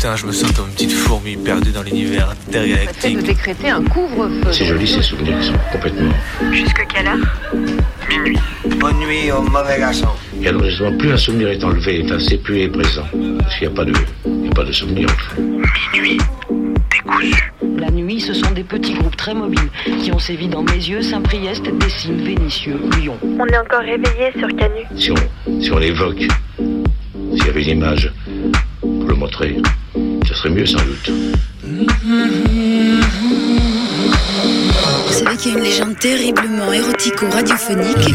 Putain, je me sens comme une petite fourmi perdue dans l'univers intergalactique. de décréter un couvre-feu. C'est joli ces souvenirs qui sont complètement. Jusque quelle heure? Minuit. Bonne nuit au mauvais garçon. Et alors justement, plus un souvenir est enlevé, enfin, c'est plus est présent. Parce qu'il n'y a pas de, il y a pas de souvenir. Minuit. Décousu. La nuit, ce sont des petits groupes très mobiles qui ont sévi dans mes yeux, Saint-Priest, Dessines, Vénissieux, Lyon. On est encore réveillé sur Canu. Si on, si on l'évoque, s'il y avait une image pour le montrer, ce serait mieux sans doute. Vous savez qu'il y a une légende terriblement érotico-radiophonique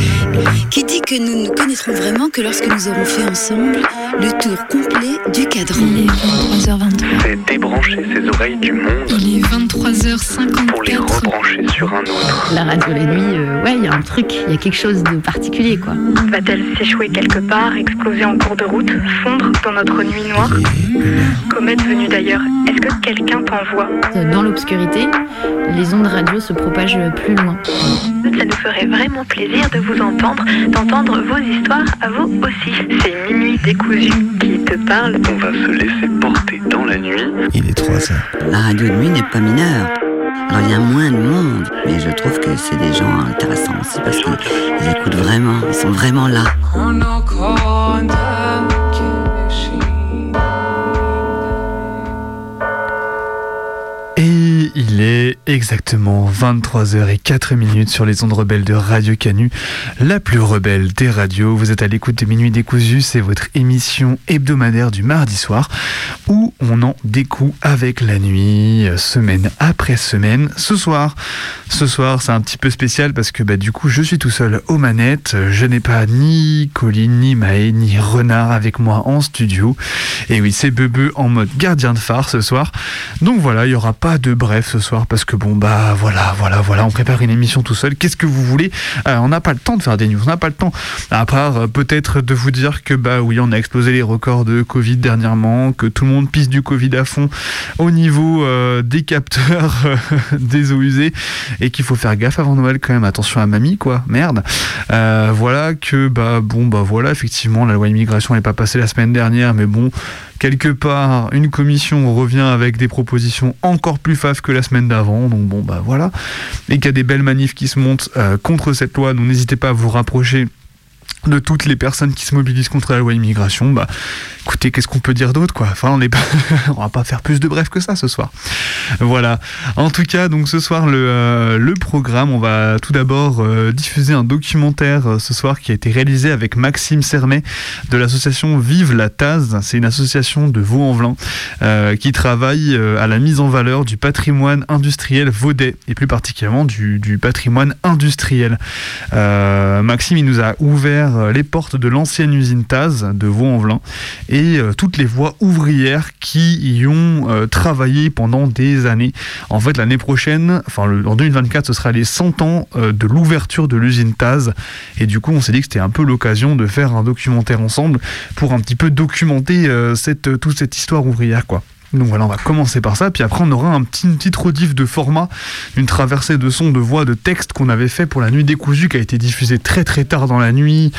qui dit que nous ne connaîtrons vraiment que lorsque nous aurons fait ensemble le tour complet du cadran. Il est 23h23. C'est débrancher ses oreilles du monde Il est 23h54. pour les rebrancher sur un autre. La radio la nuit, euh, ouais, il y a un truc, il y a quelque chose de particulier, quoi. Va-t-elle s'échouer quelque part, exploser en cours de route, fondre dans notre nuit noire? Comète venue d'ailleurs, est-ce que quelqu'un t'envoie? Euh, Dans l'obscurité, les ondes radio se propagent plus loin. Ça nous ferait vraiment plaisir de vous entendre, d'entendre vos histoires à vous aussi. C'est Minuit qui te parle. On va se laisser porter dans la nuit. Il est 3 heures. La radio de nuit n'est pas mineure. Alors il y a moins de monde, mais je trouve que c'est des gens intéressants aussi parce qu'ils écoutent vraiment, ils sont vraiment là. Et il est exactement 23h04 minutes sur les ondes rebelles de Radio Canu, la plus rebelle des radios. Vous êtes à l'écoute de Minuit Décousu, c'est votre émission hebdomadaire du mardi soir où on en découle avec la nuit, semaine après semaine. Ce soir, ce soir c'est un petit peu spécial parce que bah, du coup je suis tout seul aux manettes. Je n'ai pas ni Colline, ni Maë, ni Renard avec moi en studio. Et oui, c'est Bebe en mode gardien de phare ce soir. Donc voilà, il n'y aura pas de bref ce soir parce que bon bah voilà, voilà, voilà, on prépare une émission tout seul. Qu'est-ce que vous voulez? Euh, On n'a pas le temps de faire des news, on n'a pas le temps. À part euh, peut-être de vous dire que bah oui, on a explosé les records de Covid dernièrement, que tout le monde pisse du Covid à fond au niveau euh, des capteurs des eaux usées et qu'il faut faire gaffe avant Noël quand même. Attention à mamie quoi, merde. Voilà que bah bon bah voilà effectivement la loi immigration n'est pas passée la semaine dernière, mais bon quelque part, une commission revient avec des propositions encore plus faves que la semaine d'avant. Donc bon, bah voilà. Et qu'il y a des belles manifs qui se montent euh, contre cette loi. Donc n'hésitez pas à vous rapprocher de toutes les personnes qui se mobilisent contre la loi immigration, bah écoutez, qu'est-ce qu'on peut dire d'autre quoi? Enfin, on on va pas faire plus de bref que ça ce soir. Voilà. En tout cas, donc ce soir le, euh, le programme, on va tout d'abord euh, diffuser un documentaire euh, ce soir qui a été réalisé avec Maxime Sermet de l'association Vive la Taz. C'est une association de Vaux-en-Velin qui travaille à la mise en valeur du patrimoine industriel vaudais et plus particulièrement du, du patrimoine industriel. Maxime, il nous a ouvert euh, les portes de l'ancienne usine Taz de Vaux-en-Velin et euh, toutes les voies ouvrières qui y ont euh, travaillé pendant des années. En fait, l'année prochaine, enfin en 2024, ce sera les 100 ans de l'ouverture de l'usine Taz. Et du coup, on s'est dit que c'était un peu l'occasion de faire un documentaire ensemble pour un petit peu documenter toute cette histoire ouvrière, quoi. Donc voilà, on va commencer par ça, puis après on aura un petit, une de format, une traversée de sons, de voix, de textes qu'on avait fait pour la nuit décousue, qui a été diffusée très très tard dans la nuit,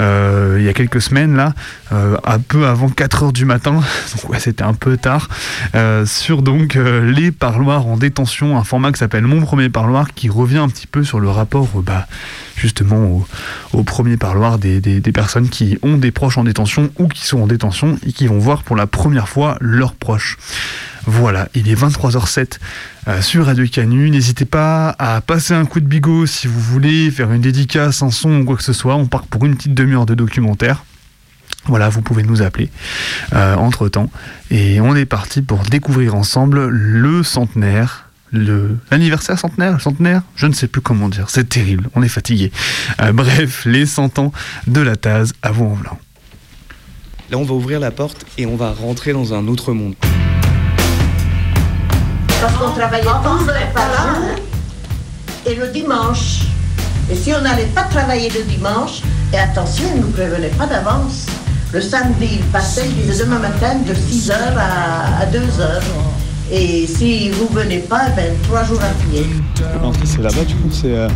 euh, il y a quelques semaines là, euh, un peu avant 4h du matin, donc ouais c'était un peu tard, euh, sur donc les parloirs en détention, un format qui s'appelle Mon Premier Parloir, qui revient un petit peu sur le rapport bah, justement au, premier parloir des, personnes qui ont des proches en détention ou qui sont en détention et qui vont voir pour la première fois leurs proches. Voilà, il est 23h07 euh, sur Radio Canu. N'hésitez pas à passer un coup de bigot si vous voulez faire une dédicace, un son ou quoi que ce soit. On part pour une petite demi-heure de documentaire. Voilà, vous pouvez nous appeler entre temps. Et on est parti pour découvrir ensemble le centenaire. Le... L'anniversaire centenaire centenaire Je ne sais plus comment dire. C'est terrible, on est fatigué. Euh, bref, les 100 ans de la Taz à Vaux-en-Velin. Là, on va ouvrir la porte et on va rentrer dans un autre monde. Parce qu'on travaillait tous par là, hein, et le dimanche. Et si on n'allait pas travailler le dimanche, et attention, ils ne nous prévenaient pas d'avance. Le samedi, il passait, il disait demain matin de 6h à, à 2h. Et si vous venez pas, ben trois jours à pied. c'est là-bas, du coup, c'est. euh,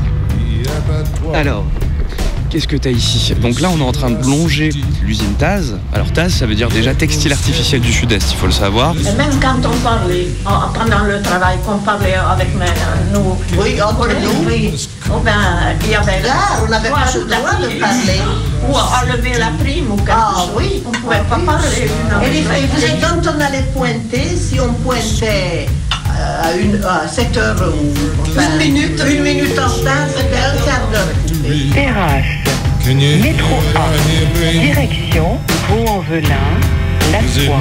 Alors, Qu'est-ce que tu as ici Donc là, on est en train de longer l'usine Taz. Alors Taz, ça veut dire déjà textile artificiel du Sud-Est, il faut le savoir. Et même quand on parlait, en- pendant le travail, qu'on parlait avec mes- nous, oui, entre nous, oui. Oh ben, il y avait là, on n'avait pas le droit de parler. Ou enlever la prime ou quelque chose. oui. On ne pouvait pas parler. Et, quand on allait pointer, si on pointait euh, à, une, à 7 heures ou enfin, une minute, une minute en retard, c'était un quart d'heure. Terrasse, métro A, direction Vaux-en-Velin, La Soie.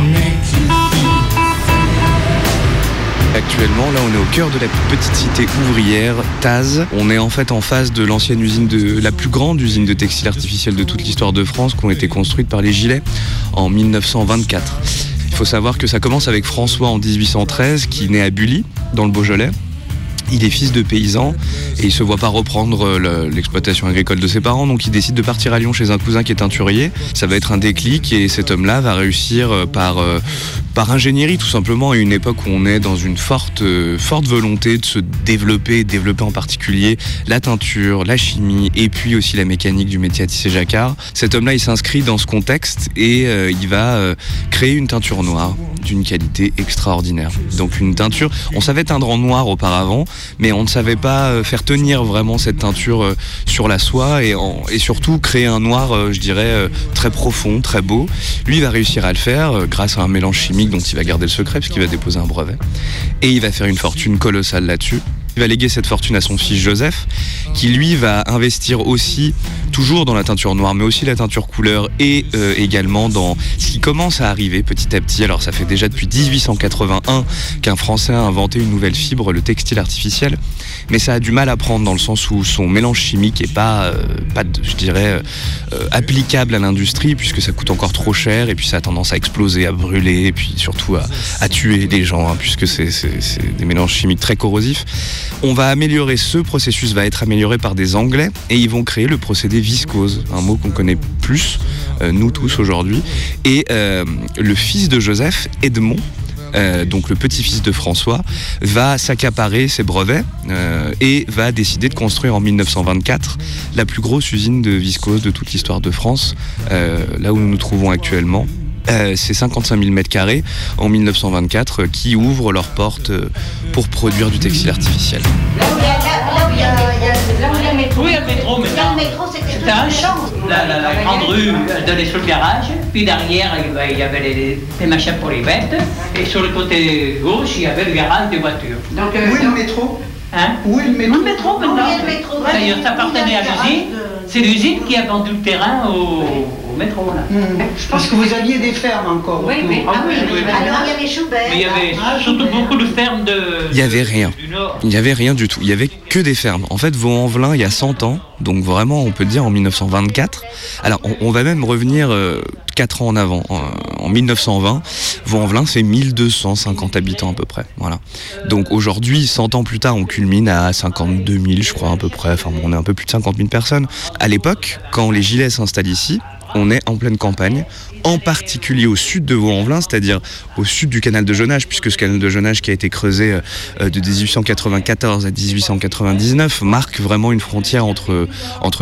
Actuellement, là, on est au cœur de la petite cité ouvrière, Taz. On est en fait en face de l'ancienne usine de la plus grande usine de textile artificiel de toute l'histoire de France, qui ont été construites par les Gilets en 1924. Il faut savoir que ça commence avec François en 1813, qui naît à Bully, dans le Beaujolais. Il est fils de paysan et il se voit pas reprendre euh, le- l'exploitation agricole de ses parents, donc il décide de partir à Lyon chez un cousin qui est teinturier. Ça va être un déclic et cet homme-là va réussir euh, par, euh, par ingénierie tout simplement à une époque où on est dans une forte, forte volonté de se développer, développer en particulier la teinture, la chimie et puis aussi la mécanique du métier à tisser jacquard. Cet homme-là, il s'inscrit dans ce contexte et il va créer une teinture noire d'une qualité extraordinaire. Donc une teinture, on savait teindre en noir auparavant, mais on ne savait pas euh, faire tenir vraiment cette teinture euh, sur la soie et, surtout créer un noir, euh, je dirais, très profond, très beau. Lui va réussir à le faire grâce à un mélange chimique dont il va garder le secret puisqu'il va déposer un brevet. Et il va faire une fortune colossale là-dessus. Il va léguer cette fortune à son fils Joseph, qui lui va investir aussi, toujours dans la teinture noire, mais aussi la teinture couleur et euh, également dans ce qui commence à arriver petit à petit. Alors ça fait déjà depuis 1881 qu'un Français a inventé une nouvelle fibre, le textile artificiel, mais ça a du mal à prendre dans le sens où son mélange chimique est pas, euh, je dirais, euh, applicable à l'industrie puisque ça coûte encore trop cher et puis ça a tendance à exploser, à brûler et puis surtout à, tuer les gens hein, puisque c'est des mélanges chimiques très corrosifs. On va améliorer ce processus, va être amélioré par des Anglais et ils vont créer le procédé viscose, un mot qu'on connaît plus, euh, nous tous aujourd'hui. Et euh, le fils de Joseph, Edmond, euh, donc le petit-fils de François, va s'accaparer ses brevets et va décider de construire en 1924 la plus grosse usine de viscose de toute l'histoire de France, là où nous nous trouvons actuellement. Euh, c'est 55 000 mètres carrés en 1924 euh, qui ouvrent leurs portes euh, pour produire du textile artificiel. Là où il y a- là où il y a- là où il y a le métro. Oui, le métro, mais Là, le métro, c'était C'était un champ. La, la, la grande rue donnait sur le garage, puis derrière il y avait- les, les machins pour les bêtes, et sur le côté gauche il y avait le garage des voitures. Donc, Où est le métro? Hein? Où est le métro Le métro? maintenant? Où est le métro? D'ailleurs, ça appartenait à l'usine. C'est l'usine qui a vendu le terrain au, au métro là. Parce que vous aviez des fermes encore. Oui, mais- ah oui, oui, oui. Alors, il y avait Schubert. Mais il y avait surtout beaucoup de fermes de. Il n'y avait rien. Il n'y avait rien du tout. Il n'y avait que des fermes. En fait, Vaux-en-Velin, il y a 100 ans, donc vraiment, on peut dire en 1924. Alors, on, on va même revenir 4 ans en avant. En, en 1920, Vaux-en-Velin, c'est 1250 habitants à peu près. Voilà. Donc aujourd'hui, 100 ans plus tard, on culmine à 52 000, je crois, à peu près. Enfin, bon, on est un peu plus de 50 000 personnes. À l'époque, quand les Gilets s'installent ici, on est en pleine campagne, en particulier au sud de Vaux-en-Velin, c'est-à-dire au sud du canal de Jonage, puisque ce canal de Jonage qui a été creusé euh, de 1894 à 1899 marque vraiment une frontière entre,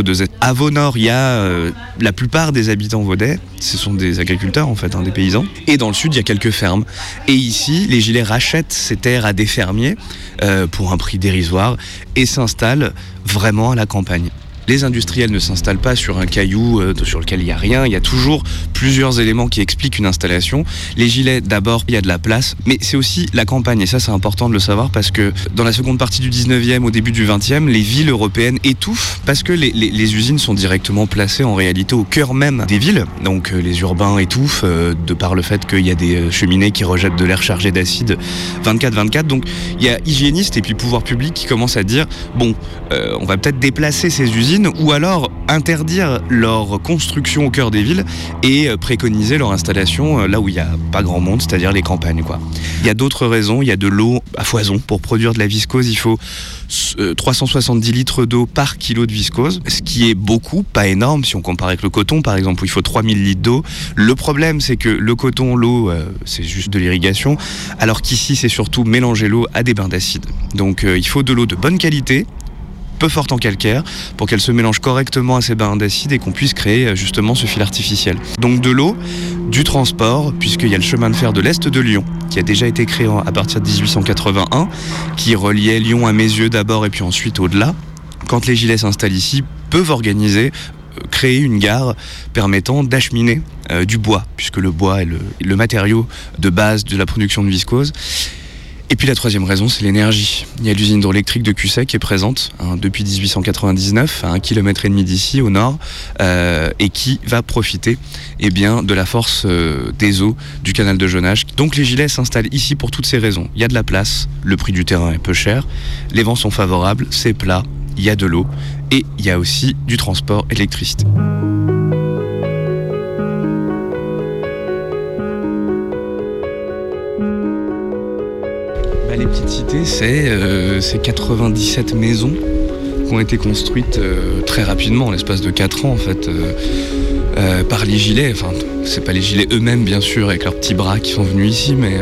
deux États. À Vaud-Nord, il y a euh, la plupart des habitants vaudais, ce sont des agriculteurs en fait, hein, des paysans, et dans le sud, il y a quelques fermes. Et ici, les Gilets rachètent ces terres à des fermiers euh, pour un prix dérisoire et s'installent vraiment à la campagne. Les industriels ne s'installent pas sur un caillou euh, sur lequel il n'y a rien. Il y a toujours plusieurs éléments qui expliquent une installation. Les gilets, d'abord, il y a de la place, mais c'est aussi la campagne. Et ça, c'est important de le savoir parce que dans la seconde partie du 19e, au début du 20e, les villes européennes étouffent parce que les, usines sont directement placées en réalité au cœur même des villes. Donc euh, les urbains étouffent euh, de par le fait qu'il y a des cheminées qui rejettent de l'air chargé d'acide 24-24. Donc il y a hygiénistes et puis pouvoir public qui commencent à dire bon, on va peut-être déplacer ces usines ou alors interdire leur construction au cœur des villes et euh, préconiser leur installation euh, là où il n'y a pas grand monde, c'est-à-dire les campagnes. Il y a d'autres raisons, il y a de l'eau à foison. Pour produire de la viscose, il faut euh, 370 litres d'eau par kilo de viscose, ce qui est beaucoup, pas énorme si on compare avec le coton par exemple où il faut 3000 litres d'eau. Le problème c'est que le coton, l'eau, euh, c'est juste de l'irrigation, alors qu'ici c'est surtout mélanger l'eau à des bains d'acide. Donc euh, il faut de l'eau de bonne qualité, peu forte en calcaire pour qu'elle se mélange correctement à ces bains d'acide et qu'on puisse créer euh, justement ce fil artificiel. Donc de l'eau, du transport, puisqu'il y a le chemin de fer de l'Est de Lyon qui a déjà été créé à partir de 1881, qui reliait Lyon à Mézieux d'abord et puis ensuite au-delà. Quand les gilets s'installent ici, peuvent organiser créer une gare permettant d'acheminer euh, du bois, puisque le bois est le, matériau de base de la production de viscose. Et puis la troisième raison, c'est l'énergie. Il y a l'usine hydroélectrique de Cusset qui est présente hein, depuis 1899, à un kilomètre et demi d'ici, au nord, euh, et qui va profiter eh bien, de la force euh, des eaux du canal de Jonage. Donc les gilets s'installent ici pour toutes ces raisons. Il y a de la place, le prix du terrain est peu cher, les vents sont favorables, c'est plat, il y a de l'eau et il y a aussi du transport électricité. Les petites cités, c'est 97 euh, maisons qui ont été construites euh, très rapidement, en l'espace de 4 ans en fait, euh, par les gilets. Enfin, c'est pas les gilets eux-mêmes bien sûr, avec leurs petits bras qui sont venus ici, mais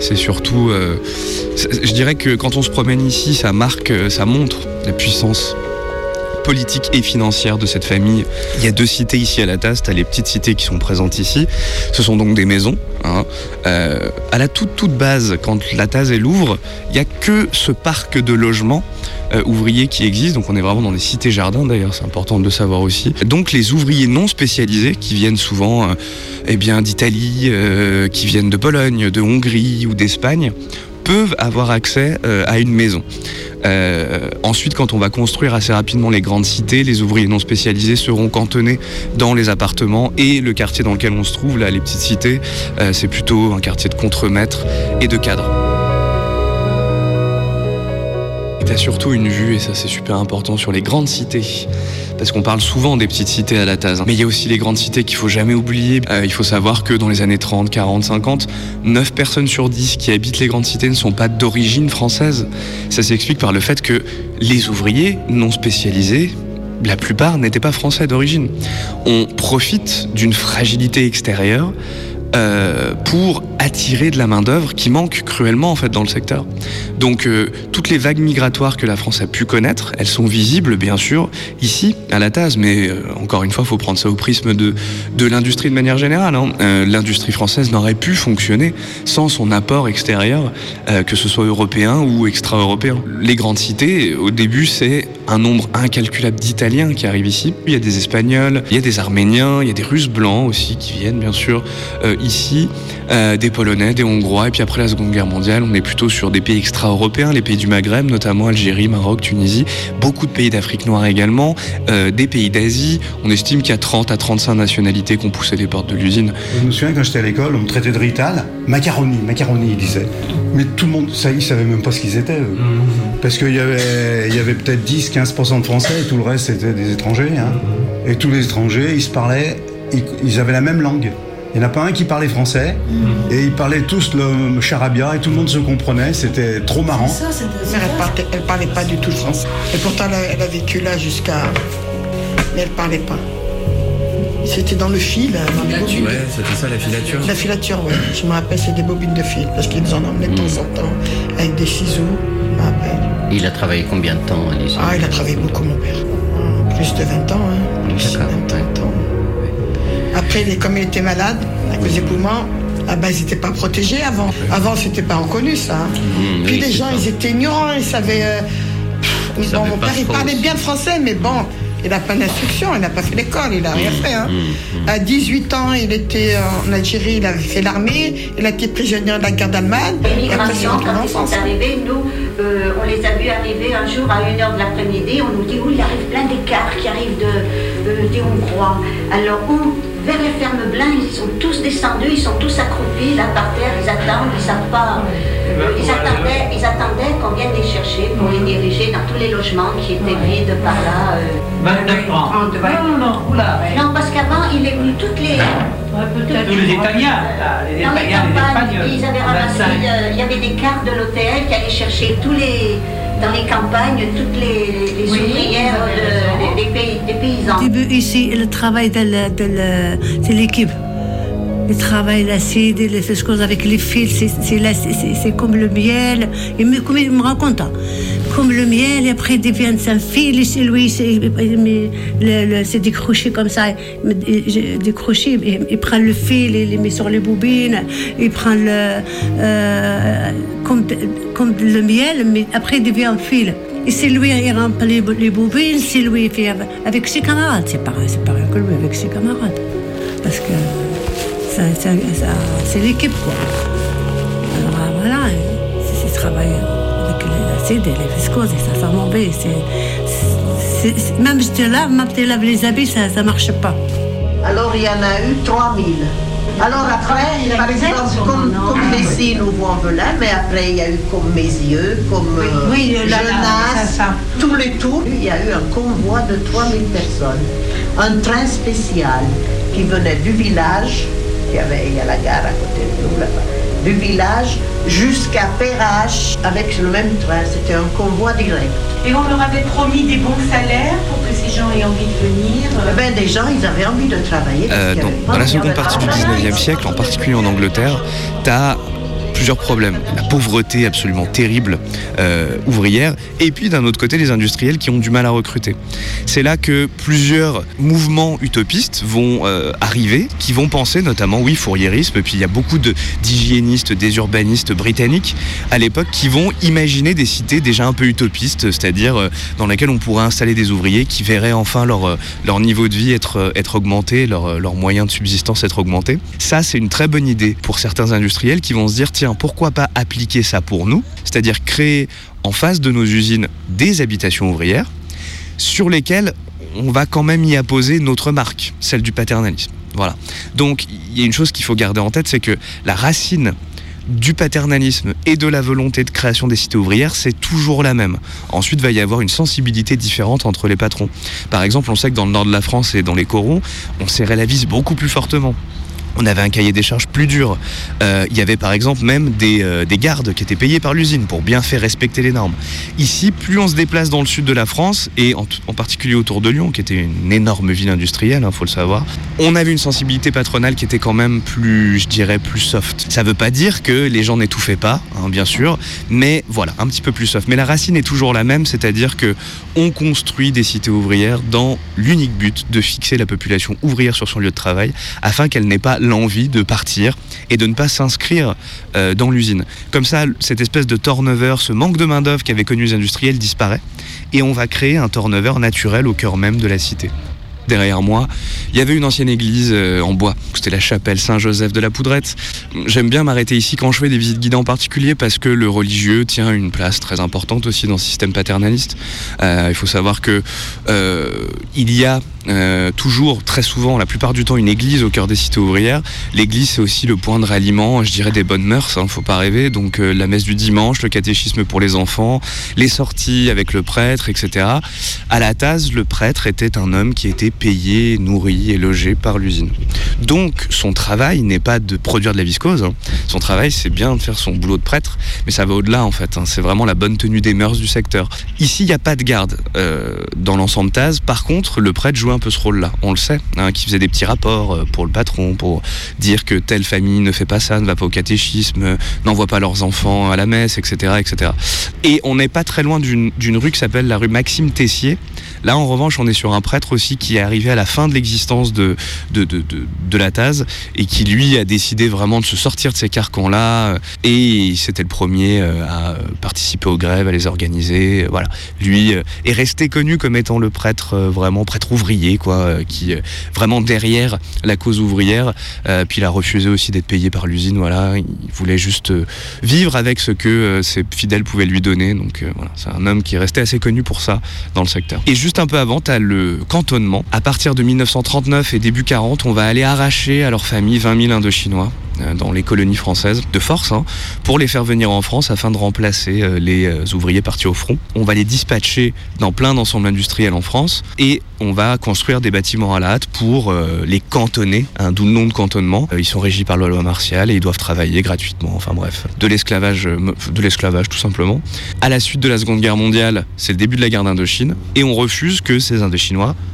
c'est surtout. je dirais que quand on se promène ici, ça marque, ça montre la puissance politique et financière de cette famille. Il y a deux cités ici à la tasse, tu les petites cités qui sont présentes ici. Ce sont donc des maisons. Hein. Euh, à la toute toute base, quand la Taz est Louvre, il n'y a que ce parc de logements euh, ouvriers qui existe. Donc on est vraiment dans des cités-jardins d'ailleurs, c'est important de le savoir aussi. Donc les ouvriers non spécialisés qui viennent souvent euh, eh d'Italie, qui viennent de Pologne, de Hongrie ou d'Espagne, peuvent avoir accès à une maison. Euh, ensuite, quand on va construire assez rapidement les grandes cités, les ouvriers non spécialisés seront cantonnés dans les appartements et le quartier dans lequel on se trouve, là, les petites cités, euh, c'est plutôt un quartier de contremaître et de cadres. A surtout une vue, et ça c'est super important, sur les grandes cités parce qu'on parle souvent des petites cités à la Taz. Hein. Mais il y a aussi les grandes cités qu'il faut jamais oublier. Euh, il faut savoir que dans les années 30, 40, 50, 9 personnes sur 10 qui habitent les grandes cités ne sont pas d'origine française. Ça s'explique par le fait que les ouvriers non spécialisés, la plupart n'étaient pas français d'origine. On profite d'une fragilité extérieure euh, pour attirer de la main-d'œuvre qui manque cruellement en fait dans le secteur. Donc euh, toutes les vagues migratoires que la France a pu connaître, elles sont visibles bien sûr ici à la Taz, mais euh, encore une fois, faut prendre ça au prisme de, de l'industrie de manière générale. Hein. L'industrie française n'aurait pu fonctionner sans son apport extérieur, que ce soit européen ou extra-européen. Les grandes cités, au début, c'est un nombre incalculable d'Italiens qui arrivent ici. Il y a des Espagnols, il y a des Arméniens, il y a des Russes blancs aussi qui viennent bien sûr ici, euh, des Polonais, des Hongrois, et puis après la Seconde Guerre mondiale, on est plutôt sur des pays extra-européens, les pays du Maghreb, notamment Algérie, Maroc, Tunisie, beaucoup de pays d'Afrique noire également, euh, des pays d'Asie. On estime qu'il y a 30 à 35 nationalités qui ont poussé les portes de l'usine. Je me souviens quand j'étais à l'école, on me traitait de rital, macaroni, macaroni, il disait. Mais tout le monde, ça, ils savaient même pas ce qu'ils étaient. Parce qu'il y avait, il y avait peut-être 10-15% de Français et tout le reste c'était des étrangers. Hein. Et tous les étrangers, ils se parlaient, ils avaient la même langue. Il n'y en a pas un qui parlait français et ils parlaient tous le charabia et tout le monde se comprenait. C'était trop marrant. elle parlait, elle parlait pas du tout le français. Et pourtant, elle a, vécu là jusqu'à. Mais elle parlait pas. C'était dans le fil, dans les bobines. Ouais, c'était ça la filature. La filature, oui. Je me rappelle, c'est des bobines de fil parce qu'ils en emmenaient de temps en temps avec des ciseaux. Je me rappelle. Il a travaillé combien de temps à Ah, il a travaillé beaucoup, mon père. Plus de 20 ans, hein. Plus de 20 ans. Après, comme il était malade, à cause des poumons, ah ben, ils n'étaient pas protégés avant. Avant, c'était pas reconnu, ça. Hein. Mmh, Puis les gens, ils étaient ignorants, ils savaient. Euh, mon père, il parlait bien français, mais bon, il n'a pas d'instruction, il n'a pas fait l'école, il n'a rien mmh, fait. Hein. Mmh, à 18 ans, il était en Algérie, il avait fait l'armée, il a été prisonnier de la guerre d'Allemagne. Les migrations, quand ils sont arrivés, nous, euh, on les a vus arriver un jour à 1h de l'après-midi, on nous dit, oui, il arrive plein d'écarts qui arrivent de, euh, des Hongrois. Alors, où vers les fermes blancs, ils sont tous descendus, ils sont tous accroupis là par terre, ils attendent, ils savent pas. Euh, ils attendaient, ils attendaient qu'on vienne les chercher pour les diriger dans tous les logements qui étaient vides par là. 29 ans. Non, non, oula. Non, parce qu'avant, il est venu toutes les. Tous les Italiens, les Italiens, les Espagnols. Ils avaient ramassé, euh, il y avait des cartes de l'hôtel qui allaient chercher tous les dans les campagnes toutes les, les ouvrières de, des, pays, des paysans. début, ici, le travail de l'équipe. Le travail, l'acide, les choses avec les fils, c'est comme le miel. Il me, comme il me raconte, hein. comme le miel, et après, il devient un fil, et c'est lui, c'est c'est décroché comme ça, il, il prend le fil, il le met sur les bobines, il prend le. Euh, comme le miel, mais après, il devient un fil. Et c'est lui qui remplit les, bobines, c'est lui qui fait avec ses camarades. C'est pareil, c'est pareil que lui avec ses camarades. Parce que ça, ça, ça, c'est l'équipe, quoi. Alors voilà, c'est travailler avec l'acide et les viscoses, et ça, ça m'embête. Même si tu laves, même si tu laves les habits, ça ne marche pas. Alors il y en a eu 3000. Alors après, par exemple, comme, comme Messine ou Vaux-en-Velin, mais après il y a eu comme Mézieux, comme oui, euh, Genasse, tous les tours. Il y a eu un convoi de 3000 personnes. Un train spécial qui venait du village, il y avait il y a la gare à côté de nous là-bas, du village jusqu'à Perrache avec le même train. C'était un convoi direct. Et on leur avait promis des bons salaires pour que ces gens aient envie de venir eh ben, Des gens, ils avaient envie de travailler. Euh, dans, la seconde partie du 19e siècle, en particulier en Angleterre, tu as plusieurs problèmes. La pauvreté absolument terrible euh, ouvrière, et puis d'un autre côté les industriels qui ont du mal à recruter. C'est là que plusieurs mouvements utopistes vont euh, arriver, qui vont penser notamment, oui, fourriérisme, puis il y a beaucoup d'hygiénistes, des urbanistes britanniques à l'époque qui vont imaginer des cités déjà un peu utopistes, c'est-à-dire euh, dans lesquelles on pourrait installer des ouvriers qui verraient enfin leur, leur niveau de vie être, être augmenté, leurs leur moyens de subsistance être augmentés. Ça, c'est une très bonne idée pour certains industriels qui vont se dire, tiens, pourquoi pas appliquer ça pour nous C'est-à-dire créer en face de nos usines des habitations ouvrières sur lesquelles on va quand même y apposer notre marque, celle du paternalisme. Voilà. Donc il y a une chose qu'il faut garder en tête, c'est que la racine du paternalisme et de la volonté de création des cités ouvrières, c'est toujours la même. Ensuite, il va y avoir une sensibilité différente entre les patrons. Par exemple, on sait que dans le nord de la France et dans les corons, on serrait la vis beaucoup plus fortement on avait un cahier des charges plus dur. Euh, il y avait par exemple même euh, des, gardes qui étaient payés par l'usine pour bien faire respecter les normes. Ici, plus on se déplace dans le sud de la France, et en, particulier autour de Lyon, qui était une énorme ville industrielle, il hein, faut le savoir, on avait une sensibilité patronale qui était quand même plus, je dirais, plus soft. Ça ne veut pas dire que les gens n'étouffaient pas, hein, bien sûr, mais voilà, un petit peu plus soft. Mais la racine est toujours la même, c'est-à-dire que on construit des cités ouvrières dans l'unique but de fixer la population ouvrière sur son lieu de travail, afin qu'elle n'ait pas l'envie de partir et de ne pas s'inscrire euh, dans l'usine. Comme ça, cette espèce de turnover, ce manque de main-d'œuvre qu'avaient connu les industriels disparaît et on va créer un turnover naturel au cœur même de la cité derrière moi, il y avait une ancienne église euh, en bois. C'était la chapelle Saint-Joseph de la Poudrette. J'aime bien m'arrêter ici quand je fais des visites guidées en particulier parce que le religieux tient une place très importante aussi dans ce système paternaliste. Euh, il faut savoir que il y a toujours, très souvent, la plupart du temps, une église au cœur des cités ouvrières. L'église, c'est aussi le point de ralliement, je dirais, des bonnes mœurs, il hein, ne faut pas rêver. Donc la messe du dimanche, le catéchisme pour les enfants, les sorties avec le prêtre, etc. À la Taz, le prêtre était un homme qui était payé, nourri et logé par l'usine. Donc son travail n'est pas de produire de la viscose, hein. son travail c'est bien de faire son boulot de prêtre, mais ça va au-delà en fait, hein. c'est vraiment la bonne tenue des mœurs du secteur. Ici il n'y a pas de garde euh, dans l'ensemble TAS, par contre le prêtre joue un peu ce rôle-là, on le sait, hein, qui faisait des petits rapports euh, pour le patron, pour dire que telle famille ne fait pas ça, ne va pas au catéchisme, n'envoie pas leurs enfants à la messe, etc. etc. Et on n'est pas très loin d'une rue qui s'appelle la rue Maxime Tessier, Là, en revanche, on est sur un prêtre aussi qui est arrivé à la fin de l'existence de, de, de, de, la Taz et qui, lui, a décidé vraiment de se sortir de ces carcans-là. Et c'était le premier euh, à participer aux grèves, à les organiser. Voilà. Lui euh, est resté connu comme étant le prêtre, euh, vraiment prêtre ouvrier, quoi, qui vraiment derrière la cause ouvrière. Puis il a refusé aussi d'être payé par l'usine. Voilà. Il voulait juste vivre avec ce que ses fidèles pouvaient lui donner. Donc voilà, c'est un homme qui est resté assez connu pour ça dans le secteur. Et juste un peu avant, tu as le cantonnement. À partir de 1939 et début 40, on va aller arracher à leur famille 20 000 Indochinois dans les colonies françaises de force hein, pour les faire venir en France afin de remplacer euh, les euh, ouvriers partis au front. On va les dispatcher dans plein d'ensembles industriels en France et on va construire des bâtiments à la hâte pour les cantonner, hein, d'où le nom de cantonnement. Ils sont régis par la loi martiale et ils doivent travailler gratuitement. Enfin bref, de l'esclavage, de l'esclavage tout simplement. À la suite de la Seconde Guerre mondiale, c'est le début de la guerre d'Indochine et on refuse que ces Indochinois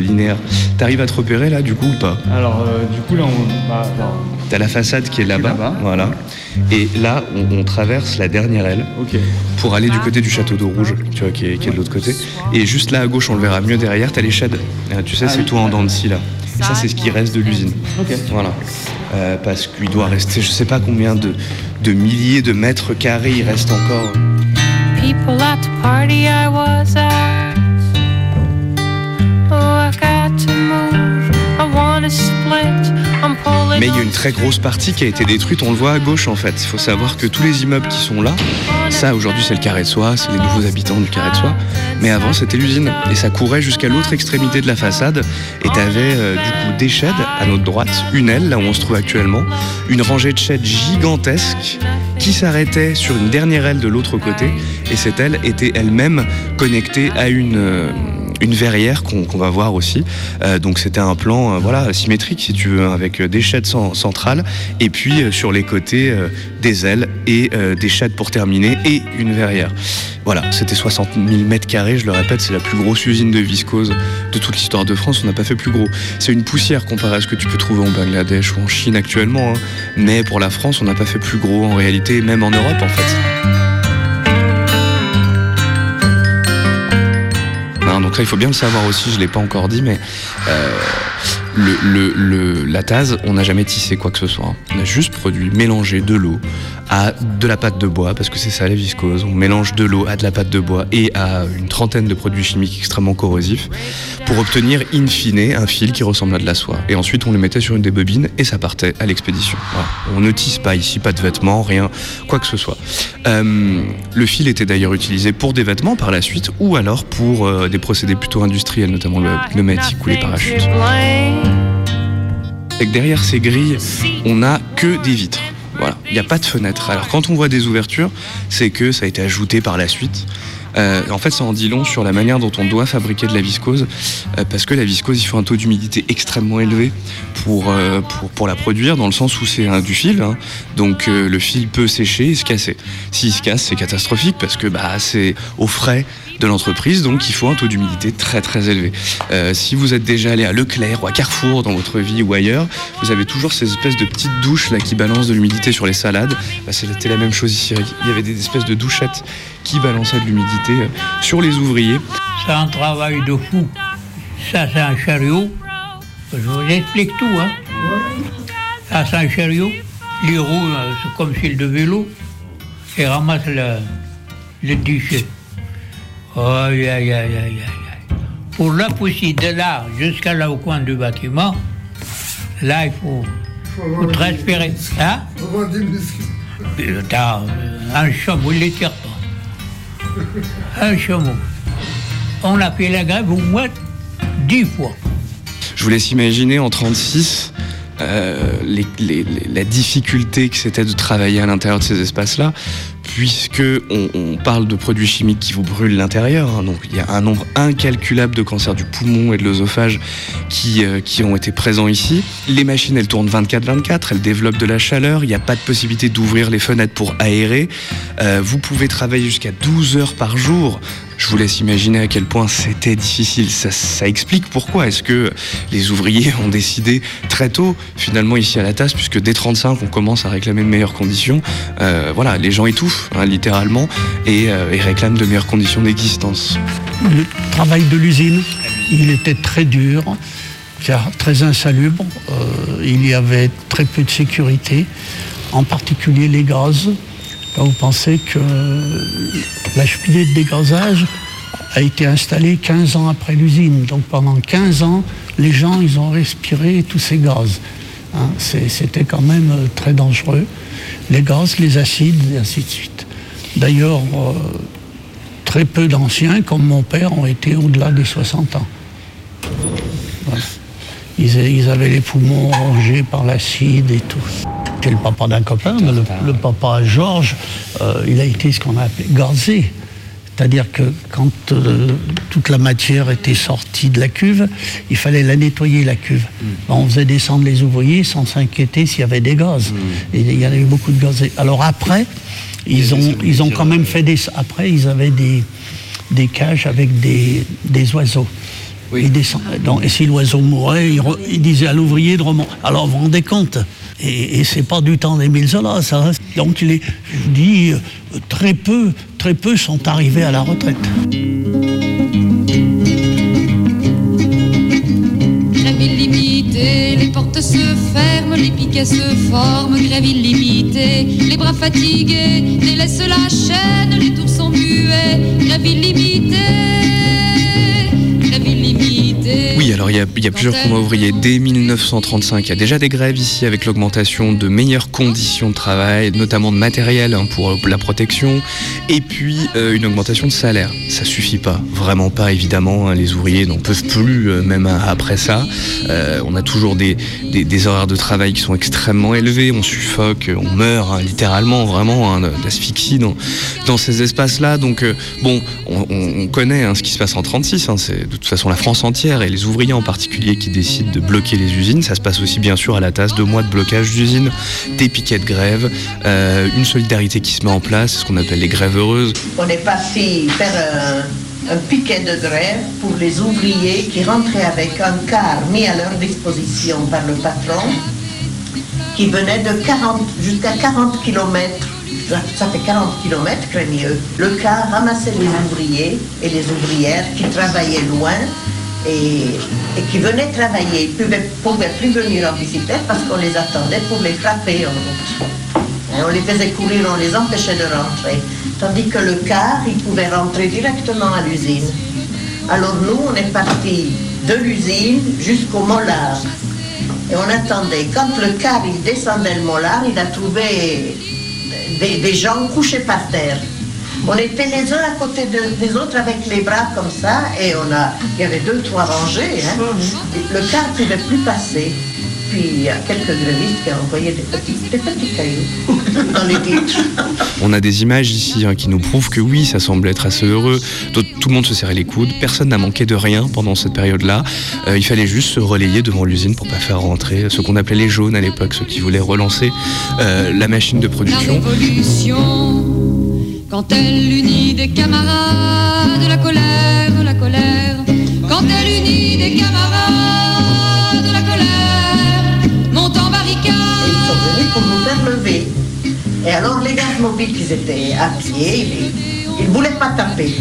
linéaire. T'arrives à te repérer là, du coup, ou pas? Alors, euh, du coup, là, on. Bah, bah, T'as la façade qui est là-bas, voilà. Et là, on, on traverse la dernière aile pour aller du côté du château d'eau rouge, tu vois, qui est, qui est de l'autre côté. Et juste là à gauche, on le verra mieux derrière, t'as les sheds. Euh, tu sais, c'est tout en dents de scie là. Ça, c'est ce qui reste de l'usine. Voilà. Euh, parce qu'il doit rester, je sais pas combien de, de milliers de mètres carrés il reste encore. People at the party I was at. Mais il y a une très grosse partie qui a été détruite, on le voit à gauche en fait. Il faut savoir que tous les immeubles qui sont là, ça aujourd'hui c'est le carré de soie, c'est les nouveaux habitants du carré de soie. Mais avant c'était l'usine et ça courait jusqu'à l'autre extrémité de la façade. Et t'avais euh, du coup des sheds à notre droite, une aile là où on se trouve actuellement, une rangée de sheds gigantesques qui s'arrêtait sur une dernière aile de l'autre côté. Et cette aile était elle-même connectée à une euh, une verrière qu'on va voir aussi. Euh, donc c'était un plan euh, voilà symétrique si tu veux, hein, avec euh, des sheds cen- centrales et puis sur les côtés des ailes et des sheds pour terminer et une verrière. Voilà, c'était 60 000 mètres carrés, je le répète, c'est la plus grosse usine de viscose de toute l'histoire de France, on n'a pas fait plus gros. C'est une poussière comparée à ce que tu peux trouver en Bangladesh ou en Chine actuellement, hein. mais pour la France, on n'a pas fait plus gros en réalité, même en Europe en fait. Il faut bien le savoir aussi, je ne l'ai pas encore dit, mais euh, le, la tasse, on n'a jamais tissé quoi que ce soit. On a juste produit, mélangé de l'eau à de la pâte de bois, parce que c'est ça la viscose. On mélange de l'eau à de la pâte de bois et à une trentaine de produits chimiques extrêmement corrosifs pour obtenir in fine un fil qui ressemble à de la soie. Et ensuite, on le mettait sur une des bobines et ça partait à l'expédition. On ne tisse pas ici, pas de vêtements, rien, quoi que ce soit. Euh, le fil était d'ailleurs utilisé pour des vêtements par la suite ou alors pour euh, des procédés plutôt industriels, notamment le pneumatique ou les parachutes. Et que derrière ces grilles, on n'a que des vitres. Voilà, il n'y a pas de fenêtre. Alors quand on voit des ouvertures, c'est que ça a été ajouté par la suite. Euh, en fait, ça en dit long sur la manière dont on doit fabriquer de la viscose, euh, parce que la viscose, il faut un taux d'humidité extrêmement élevé pour, euh, pour, pour la produire, dans le sens où c'est du fil, hein. donc le fil peut sécher et se casser. S'il se casse, c'est catastrophique, parce que bah, c'est au frais de l'entreprise, donc il faut un taux d'humidité très très élevé. Euh, si vous êtes déjà allé à Leclerc ou à Carrefour dans votre vie ou ailleurs, vous avez toujours ces espèces de petites douches là qui balancent de l'humidité sur les salades. Bah, C'était la même chose ici. Il y avait des espèces de douchettes qui balançaient de l'humidité euh, sur les ouvriers. C'est un travail de fou. Ça, c'est un chariot. Je vous explique tout, hein. Ça, c'est un chariot. Les roues, euh, c'est comme fil de vélo. Et ramasse le, le. Aïe, aïe, aïe, aïe, aïe. aïe. Pour la pousser de là jusqu'à là au coin du bâtiment, là, il faut, faut transpirer. Hein? T'as, Un chameau, il les tire pas. Un chameau. On a fait la grève au moins dix fois. Je vous laisse imaginer en 36 euh, la difficulté que c'était de travailler à l'intérieur de ces espaces-là, puisque on, parle de produits chimiques qui vous brûlent l'intérieur. hein. donc il y a un nombre incalculable de cancers du poumon et de l'œsophage qui, euh, ont été présents ici. Les machines, elles tournent 24-24, elles développent de la chaleur, il n'y a pas de possibilité d'ouvrir les fenêtres pour aérer. Euh, vous pouvez travailler jusqu'à 12 heures par jour. Je vous laisse imaginer à quel point c'était difficile. Ça, explique pourquoi est-ce que les ouvriers ont décidé très tôt, finalement ici à la tasse, puisque dès 35 on commence à réclamer de meilleures conditions. Euh, voilà, les gens étouffent hein, littéralement et, euh, et réclament de meilleures conditions d'existence. Le travail de l'usine, il était très dur, très insalubre. Euh, il y avait très peu de sécurité, en particulier les gaz. Vous pensez que la cheminée de dégazage a été installée 15 ans après l'usine. Donc pendant 15 ans, les gens, ils ont respiré tous ces gaz. Hein, C'était quand même euh, très dangereux. Les gaz, les acides, et ainsi de suite. D'ailleurs, euh, très peu d'anciens, comme mon père, ont été au-delà des 60 ans. Ils, ils avaient les poumons rongés par l'acide et tout. C'est le papa d'un copain, mais le, le papa Georges, euh, il a été ce qu'on a appelé gazé. C'est-à-dire que quand euh, toute la matière était sortie de la cuve, il fallait la nettoyer, la cuve. Mm. On faisait descendre les ouvriers sans s'inquiéter s'il y avait des gaz. Mm. Et il y en a eu beaucoup de gaz. Alors après, ils ont, ils ont quand même fait des... Après, ils avaient des, des cages avec des, des oiseaux. Ils. Donc, et si l'oiseau mourait, il, re- il disait à l'ouvrier de remonter. Alors vous vous rendez compte? Et, et c'est pas du temps d'Émile Zola, ça. hein. Donc il est, je dis, euh, très peu, très peu sont arrivés à la retraite. Les portes se ferment, les piquets se forment, grève illimitée, les bras fatigués délaissent la chaîne, les tours sont muets, grève illimitée, alors il y a, plusieurs combats ouvriers. Dès 1935, il y a déjà des grèves ici avec l'augmentation de meilleures conditions de travail, notamment de matériel hein, pour la protection, et puis euh, une augmentation de salaire. Ça suffit pas, vraiment pas évidemment. hein, les ouvriers n'en peuvent plus, euh, même après ça. Euh, on a toujours des, des- horaires de travail qui sont extrêmement élevés. On suffoque, on meurt hein, littéralement, vraiment d'asphyxie dans, dans ces espaces-là. Donc bon, on, on- on connaît ce qui se passe en 36. hein, c'est de toute façon la France entière et les ouvriers en particulier qui décident de bloquer les usines. Ça se passe aussi bien sûr à la tasse, deux mois de blocage d'usines, des piquets de grève, euh, une solidarité qui se met en place, ce qu'on appelle les grèves heureuses. On est parti faire un, un piquet de grève pour les ouvriers qui rentraient avec un car mis à leur disposition par le patron, qui venait de 40 jusqu'à 40 km. Ça fait 40 km, Crémieux. Le car ramassait les ouvriers et les ouvrières qui travaillaient loin et, qui venaient travailler. Ils ne pouvaient plus venir en bicyclette parce qu'on les attendait pour les frapper en route. On les faisait courir, on les empêchait de rentrer. Tandis que le car, il pouvait rentrer directement à l'usine. Alors nous, on est parti de l'usine jusqu'au mollard. Et on attendait. Quand le car, il descendait le mollard, il a trouvé des gens couchés par terre. On était les uns à côté de- des autres avec les bras comme ça, et on a, il y avait deux, trois rangées. hein. Le car ne pouvait plus passer. Puis il y a quelques grévistes qui ont envoyé des petits, des petits cailloux dans les vitres. On a des images ici hein, qui nous prouvent que oui, ça semble être assez heureux. Tout, tout le monde se serrait les coudes, personne n'a manqué de rien pendant cette période-là. Euh, il fallait juste se relayer devant l'usine pour pas faire rentrer ce qu'on appelait les jaunes à l'époque, ceux qui voulaient relancer euh, la machine de La production. révolution, quand elle unit des camarades, la colère, la colère, quand elle unit des camarades, la colère, monte en barricade. Ils sont venus pour nous faire lever. Et alors les gaz mobiles qui étaient à pied, ils ne voulaient pas taper.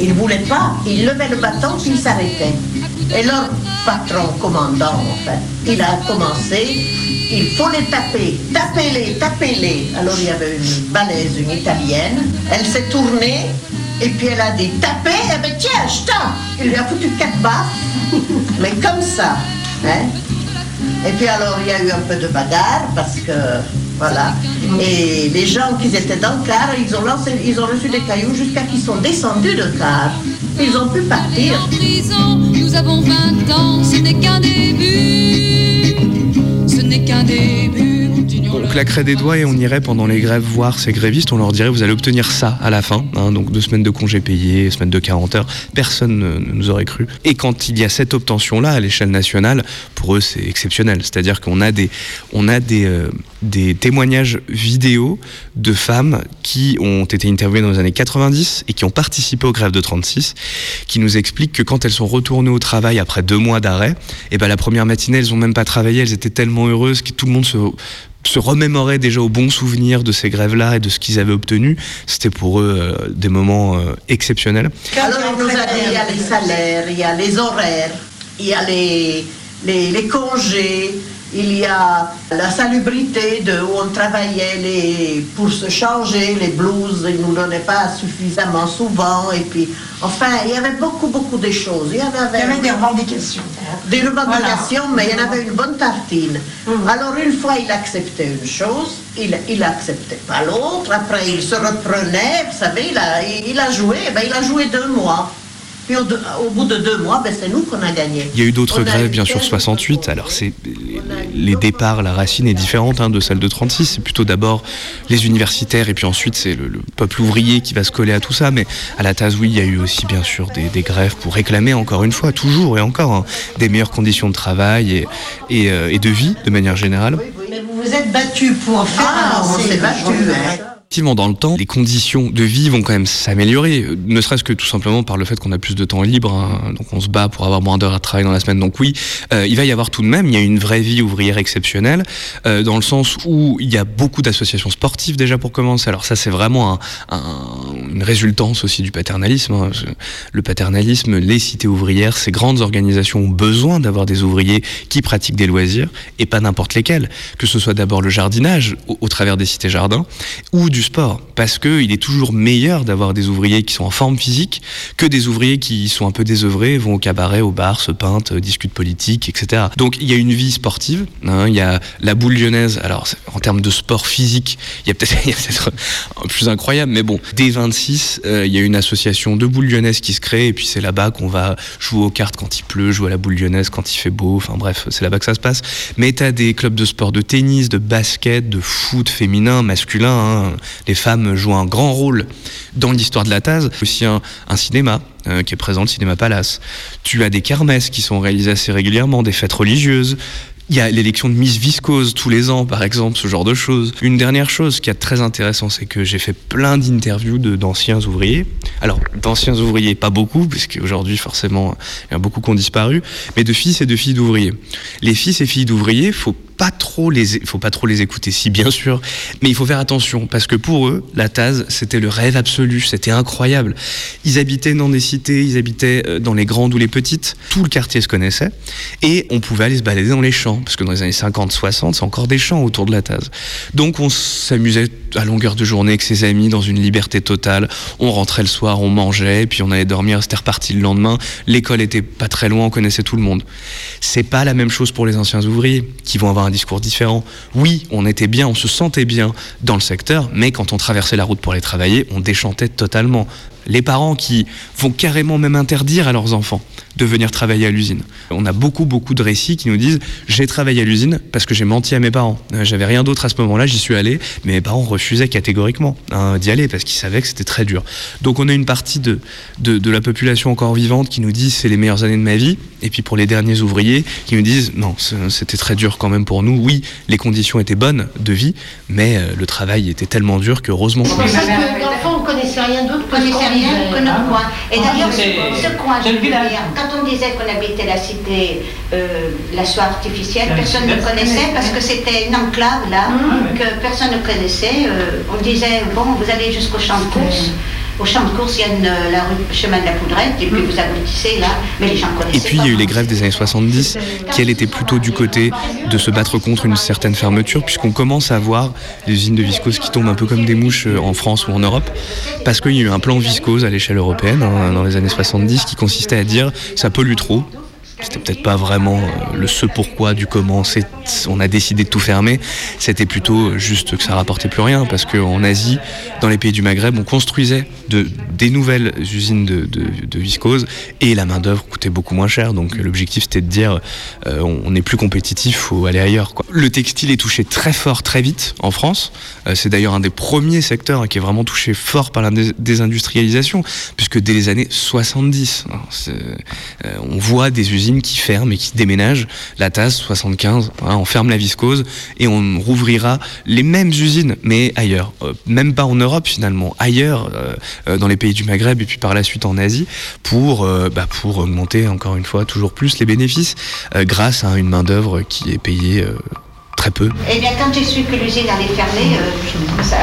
Ils ne voulaient pas, ils levaient le bâton puis ils s'arrêtaient. Et leur patron, commandant en fait, il a commencé, il faut les taper, tapez-les, tapez-les. Alors il y avait une balaise, une italienne, elle s'est tournée et puis elle a dit tapez, et ben tiens, je tape. Il lui a foutu quatre baffes, mais comme ça. Hein? Et puis alors il y a eu un peu de bagarre parce que voilà. Et les gens qui étaient dans le car, ils ont lancé, ils ont reçu des cailloux jusqu'à qu'ils sont descendus de car. Ils ont pu partir. En prison, nous avons 20 ans, ce n'est qu'un début, ce n'est qu'un début. Claquerait des doigts et on irait pendant les grèves voir ces grévistes, on leur dirait vous allez obtenir ça à la fin, hein, donc deux semaines de congés payés, semaine de 40 heures, personne ne, nous aurait cru. Et quand il y a cette obtention-là à l'échelle nationale, pour eux c'est exceptionnel, c'est-à-dire qu'on a des, euh, témoignages vidéo de femmes qui ont été interviewées dans les années 90 et qui ont participé aux grèves de 36, qui nous expliquent que quand elles sont retournées au travail après deux mois d'arrêt, et ben la première matinée elles ont même pas travaillé, elles étaient tellement heureuses que tout le monde se se remémoraient déjà aux bons souvenirs de ces grèves-là et de ce qu'ils avaient obtenu. C'était pour eux euh, des moments euh, exceptionnels. Alors on nous a dit il y a les salaires, il y a les horaires, il y a les, les, les congés, il y a la salubrité de où on travaillait les, pour se changer, les blouses, ils ne nous donnaient pas suffisamment souvent. Et puis, enfin, il y avait beaucoup, beaucoup de choses. Il y avait, Il y avait des revendications. des revendications, mais il y en avait une bonne tartine. Alors une fois il acceptait une chose, il, il acceptait pas l'autre, après il se reprenait, vous savez, il a, il, il a joué, ben, il a joué deux mois. Puis au, au bout de deux mois, ben, c'est nous qu'on a gagné. Il y a eu d'autres grèves, bien sûr, 15 68. Alors, c'est les départs, la racine est différente hein, de celle de 36. C'est plutôt d'abord les universitaires et puis ensuite c'est le, le peuple ouvrier qui va se coller à tout ça. Mais à la TAS, oui, il y a eu aussi, bien sûr, des, des grèves pour réclamer, encore une fois, toujours et encore, hein, des meilleures conditions de travail et, et, euh, et de vie de manière générale. Mais vous vous êtes battu pour faire Ah, on s'est battu. Effectivement, dans le temps, les conditions de vie vont quand même s'améliorer, euh, ne serait-ce que tout simplement par le fait qu'on a plus de temps libre, hein. donc on se bat pour avoir moins d'heures à travailler dans la semaine. Donc oui, euh, il va y avoir tout de même, il y a une vraie vie ouvrière exceptionnelle, euh, dans le sens où il y a beaucoup d'associations sportives déjà pour commencer. Alors ça, c'est vraiment un- un- une résultance aussi du paternalisme. hein. Le paternalisme, les cités ouvrières, ces grandes organisations ont besoin d'avoir des ouvriers qui pratiquent des loisirs, et pas n'importe lesquels, que ce soit d'abord le jardinage au, au travers des cités jardins, ou du sport, parce que il est toujours meilleur d'avoir des ouvriers qui sont en forme physique que des ouvriers qui sont un peu désœuvrés, vont au cabaret, au bar, se peintent, euh, discutent politique, etc. Donc il y a une vie sportive, hein, il y a la boule lyonnaise, alors en termes de sport physique, il y a peut-être un plus incroyable, mais bon, dès 26, euh, il y a une association de boules lyonnaises qui se crée, et puis c'est là-bas qu'on va jouer aux cartes quand il pleut, jouer à la boule lyonnaise quand il fait beau, enfin bref, c'est là-bas que ça se passe. Mais t'as des clubs de sport de tennis, de basket, de foot féminin, masculin, hein. Les femmes jouent un grand rôle dans l'histoire de la Taz. Aussi un, cinéma euh, qui est présent, le cinéma Palace. Tu as des kermesses qui sont réalisées assez régulièrement, des fêtes religieuses. Il y a l'élection de Miss Viscose tous les ans, par exemple, ce genre de choses. Une dernière chose qui est très intéressant, c'est que j'ai fait plein d'interviews d'anciens ouvriers. Alors, d'anciens ouvriers, pas beaucoup, puisque aujourd'hui, forcément, il y en a beaucoup qui ont disparu, mais de fils et de filles d'ouvriers. Les fils et filles d'ouvriers, faut pas trop les, faut pas trop les écouter, si bien sûr, mais il faut faire attention parce que pour eux, la Taz, c'était le rêve absolu, c'était incroyable. Ils habitaient dans des cités, ils habitaient euh, dans les grandes ou les petites, tout le quartier se connaissait et on pouvait aller se balader dans les champs parce que dans les années 50-60, c'est encore des champs autour de la Taz. Donc on s'amusait à longueur de journée avec ses amis dans une liberté totale. On rentrait le soir, on mangeait, puis on allait dormir, c'était reparti le lendemain. L'école était pas très loin, on connaissait tout le monde. C'est pas la même chose pour les anciens ouvriers qui vont avoir un discours différent. Oui, on était bien, on se sentait bien dans le secteur, mais quand on traversait la route pour aller travailler, on déchantait totalement. Les parents qui vont carrément même interdire à leurs enfants de venir travailler à l'usine. On a beaucoup beaucoup de récits qui nous disent j'ai travaillé à l'usine parce que j'ai menti à mes parents. Euh, J'avais rien d'autre à ce moment-là, j'y suis allé, mais mes parents refusaient catégoriquement hein, d'y aller parce qu'ils savaient que c'était très dur. Donc on a une partie de, de, de la population encore vivante qui nous dit c'est les meilleures années de ma vie, et puis pour les derniers ouvriers qui nous disent non c'était très dur quand même pour nous. Oui, les conditions étaient bonnes de vie, mais euh, le travail était tellement dur que heureusement on ne connaissait rien d'autre On connaissait rien que notre coin. Et Ah, d'ailleurs, ce, ce coin, je veux dire, quand on disait qu'on habitait la cité, euh, la soie artificielle, personne ne connaissait parce que c'était une enclave là, que personne ne connaissait. Euh, on disait, bon, vous allez jusqu'au champ de course. Au champ de course, il y a une- la rue chemin de la Poudrette, et puis vous aboutissez là, mais les gens connaissaient Et puis il y a eu les grèves des années 70 qui elles étaient plutôt du côté de se battre contre une certaine fermeture puisqu'on commence à voir les usines de viscose qui tombent un peu comme des mouches euh, en France ou en Europe. Parce qu'il y a eu un plan viscose à l'échelle européenne hein, dans les années 70 qui consistait à dire ça pollue trop. C'était peut-être pas vraiment euh, le ce pourquoi du comment c'est- on a décidé de tout fermer. C'était plutôt juste que ça rapportait plus rien parce qu'en Asie, dans les pays du Maghreb, on construisait de, des nouvelles usines de, de, de viscose et la main d'œuvre coûtait beaucoup moins cher. Donc euh, l'objectif c'était de dire euh, on est plus compétitif, faut aller ailleurs. Quoi. Le textile est touché très fort, très vite en France. Euh, c'est d'ailleurs un des premiers secteurs hein, qui est vraiment touché fort par la dés- désindustrialisation, puisque dès les années 70, hein, euh, on voit des usines qui ferment et qui déménagent. La tasse 75, hein, on ferme la viscose et on rouvrira les mêmes usines, mais ailleurs. Euh, même pas en Europe finalement, ailleurs, euh, euh, dans les pays du Maghreb et puis par la suite en Asie, pour, bah, pour augmenter encore une fois toujours plus les bénéfices, grâce à une main-d'œuvre qui est payée très peu. Eh bien, quand j'ai su que l'usine allait fermer, euh, ça.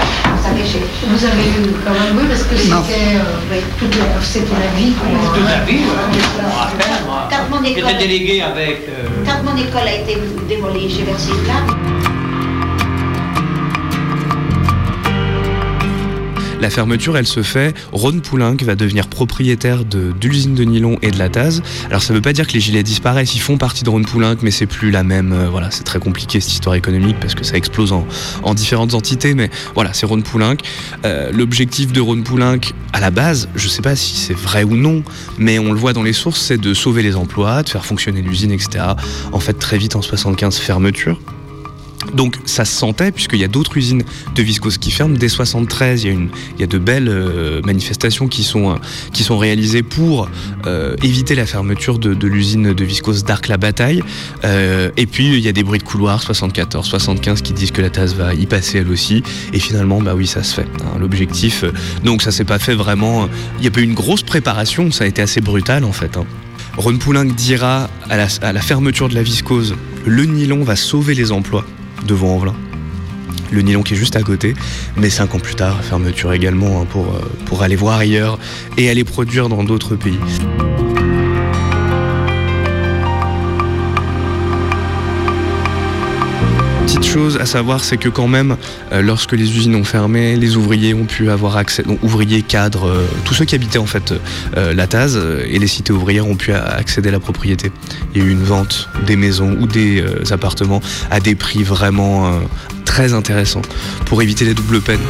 Vous avez eu quand même, oui, parce que c'était euh, toute la, c'était la vie. quoi. Toute la vie. Quand mon école- J'étais délégué avec. euh, Quand mon école a été démolie, j'ai versé là. La fermeture, elle se fait. Ron Poulenc va devenir propriétaire de, l'usine de nylon et de la Taz. Alors ça veut pas dire que les gilets disparaissent, ils font partie de Ron Poulenc, mais c'est plus la même. euh, voilà, c'est très compliqué cette histoire économique parce que ça explose en, en différentes entités. Mais voilà, c'est Ron Poulenc. Euh, L'objectif de Ron Poulenc, à la base, je sais pas si c'est vrai ou non, mais on le voit dans les sources, c'est de sauver les emplois, de faire fonctionner l'usine, etc. En fait, très vite en 75, fermeture. Donc ça se sentait puisqu'il y a d'autres usines de viscose qui ferment. Dès 73, il y a, de belles euh, manifestations qui sont, euh, qui sont réalisées pour euh, éviter la fermeture de, l'usine de viscose d'Arc-la-Bataille. Et puis il y a des bruits de couloir 74, 75 qui disent que la tasse va y passer elle aussi. Et finalement, bah oui, ça se fait. hein, L'objectif. donc ça s'est pas fait vraiment. Il n'y a pas eu une grosse préparation. Ça a été assez brutal en fait. hein. Ron Poulenc dira à la fermeture de la viscose, le nylon va sauver les emplois devant Envelin. Le nylon qui est juste à côté, mais cinq ans plus tard, fermeture également hein, euh, pour aller voir ailleurs et aller produire dans d'autres pays. Petite chose à savoir, c'est que quand même, euh, lorsque les usines ont fermé, les ouvriers ont pu avoir accès, donc ouvriers, cadres, euh, tous ceux qui habitaient en fait euh, la Taz et les cités ouvrières ont pu accéder à la propriété. Il y a eu une vente des maisons ou des appartements à des prix vraiment très intéressants pour éviter les doubles peines.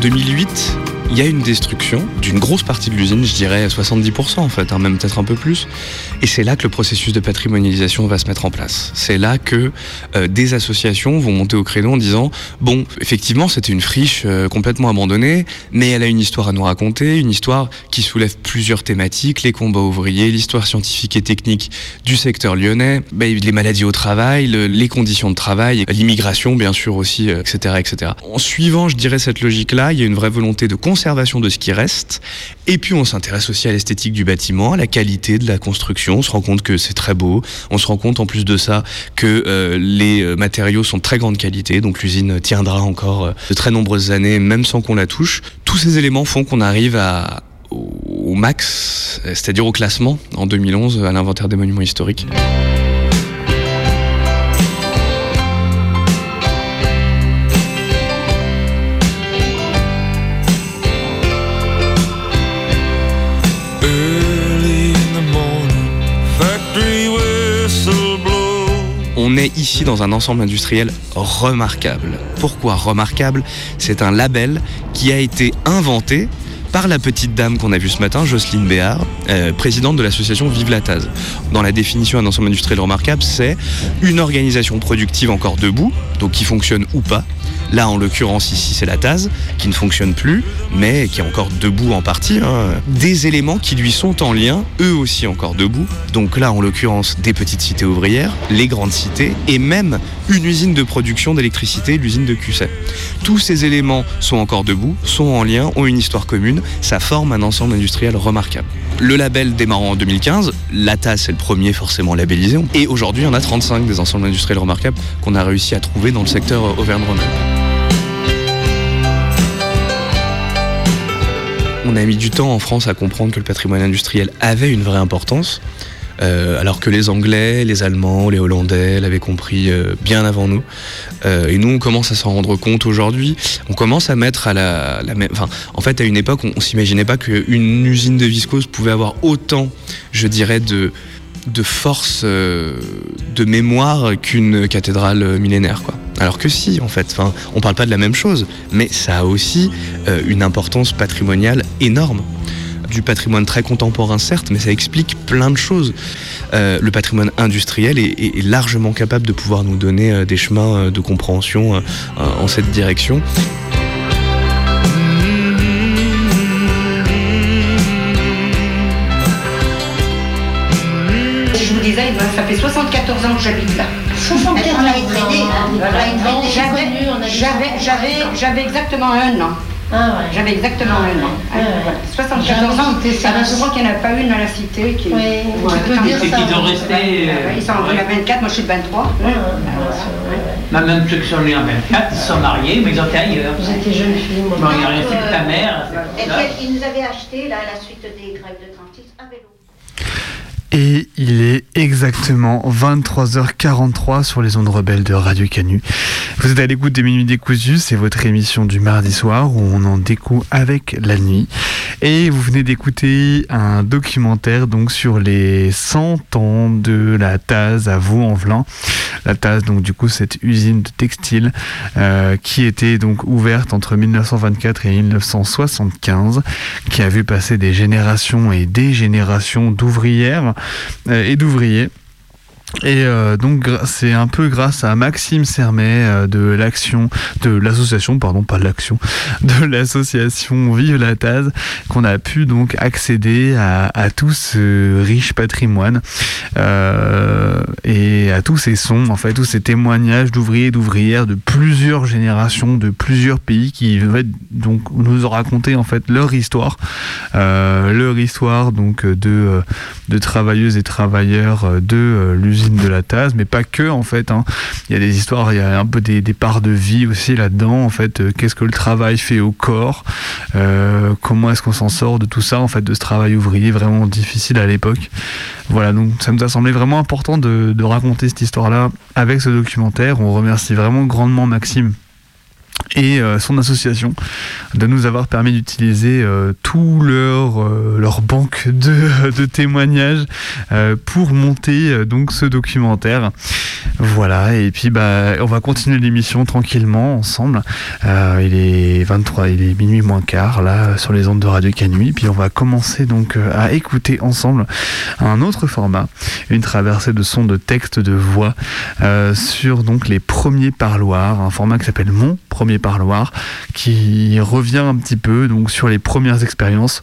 2008, il y a une destruction d'une grosse partie de l'usine, je dirais 70% en fait, hein, même peut-être un peu plus. Et c'est là que le processus de patrimonialisation va se mettre en place. C'est là que euh, des associations vont monter au créneau en disant bon, effectivement, c'était une friche euh, complètement abandonnée, mais elle a une histoire à nous raconter, une histoire qui soulève plusieurs thématiques les combats ouvriers, l'histoire scientifique et technique du secteur lyonnais, les maladies au travail, le- les conditions de travail, l'immigration bien sûr aussi, euh, etc., etc. En suivant, je dirais cette logique-là, il y a une vraie volonté de conservation de ce qui reste, et puis on s'intéresse aussi à l'esthétique du bâtiment, à la qualité de la construction. On se rend compte que c'est très beau. On se rend compte en plus de ça que euh, les euh, matériaux sont de très grande qualité, donc l'usine tiendra encore euh, de très nombreuses années, même sans qu'on la touche. Tous ces éléments font qu'on arrive au max, c'est-à-dire au classement en 2011 à l'inventaire des monuments historiques. On est ici dans un ensemble industriel remarquable. Pourquoi remarquable? C'est un label qui a été inventé par la petite dame qu'on a vue ce matin, Jocelyne Béard, euh, présidente de l'association Vive la Taz. Dans la définition d'un ensemble industriel remarquable, c'est une organisation productive encore debout, donc qui fonctionne ou pas. Là, en l'occurrence, ici, c'est la Taz, qui ne fonctionne plus, mais qui est encore debout en partie. hein. Des éléments qui lui sont en lien, eux aussi encore debout. Donc là, en l'occurrence, des petites cités ouvrières, les grandes cités, et même une usine de production d'électricité, l'usine de Cusset. Tous ces éléments sont encore debout, sont en lien, ont une histoire commune, ça forme un ensemble industriel remarquable. Le label démarrant en 2015, la Taz, c'est le premier forcément labellisé, et aujourd'hui, en a 35 des ensembles industriels remarquables qu'on a réussi à trouver dans le secteur euh, On a mis du temps en France à comprendre que le patrimoine industriel avait une vraie importance, euh, alors que les Anglais, les Allemands, les Hollandais l'avaient compris euh, bien avant nous. Euh, et nous, on commence à s'en rendre compte aujourd'hui. On commence à mettre à la, même. Enfin, en fait, à une époque, on, s'imaginait pas qu'une usine de viscose pouvait avoir autant, je dirais, de force de mémoire qu'une cathédrale millénaire. Alors que si en fait, enfin, on parle pas de la même chose, mais ça a aussi euh, une importance patrimoniale énorme. Du patrimoine très contemporain certes, mais ça explique plein de choses. Euh, le patrimoine industriel est, est- est largement capable de pouvoir nous donner euh, des chemins euh, de compréhension euh, euh, en cette direction. Je vous disais, ça fait 74 ans que j'habite là. 74 j'avais exactement un an. Ah J'avais exactement un an. Ah 74 ans, alors, je crois qu'il n'y en a pas une à la cité qui. Oui, Ouais, tu peux dire C'est ça. qu'ils ont resté. Ouais, euh, Ils sont en ouais. à 24, moi je suis de 23. Bah, même ceux qui sont nés en 24, ils sont mariés, mais ils ont été ailleurs. Vous étiez jeune fille, moi. Bon, il resté que ta mère. Et puis, il nous avait acheté, là, à la suite des grèves de 36, un vélo. Et il est exactement 23h43 sur les ondes rebelles de Radio Canu. Vous êtes à l'écoute des Minuits décousus, c'est votre émission du mardi soir où on en découvre avec la nuit. Et vous venez d'écouter un documentaire donc sur les 100 ans de la Taz à Vaux-en-Velin. La Taz, donc du coup, cette usine de textile euh, qui était donc ouverte entre 1924 et 1975, qui a vu passer des générations et des générations d'ouvrières euh, et d'ouvriers. Et euh, donc c'est un peu grâce à Maxime Sermet euh, de l'action de l'association pardon pas l'action de l'association Vive la Taz qu'on a pu donc accéder à, tout ce riche patrimoine euh, et à tous ces sons en fait tous ces témoignages d'ouvriers et d'ouvrières de plusieurs générations de plusieurs pays qui en fait, donc nous ont raconté en fait leur histoire leur histoire donc de de travailleuses et travailleurs de euh, de la Taz, mais pas que en fait. hein. Il y a des histoires, il y a un peu des, parts de vie aussi là-dedans. En fait, Euh, qu'est-ce que le travail fait au corps Euh, Comment est-ce qu'on s'en sort de tout ça en fait, de ce travail ouvrier vraiment difficile à l'époque. Voilà, donc ça nous a semblé vraiment important de raconter cette histoire-là avec ce documentaire. On remercie vraiment grandement Maxime et euh, son association de nous avoir permis d'utiliser euh, tout leur, euh, leur banque de, de témoignages pour monter donc ce documentaire. Voilà, et puis bah, on va continuer l'émission tranquillement ensemble. Il est 23, il est minuit moins quart là sur les ondes de Radio Canui. Puis on va commencer donc à écouter ensemble un autre format, une traversée de sons de texte de voix sur donc les premiers parloirs, un format qui s'appelle Mon premier parloir, qui revient un petit peu donc sur les premières expériences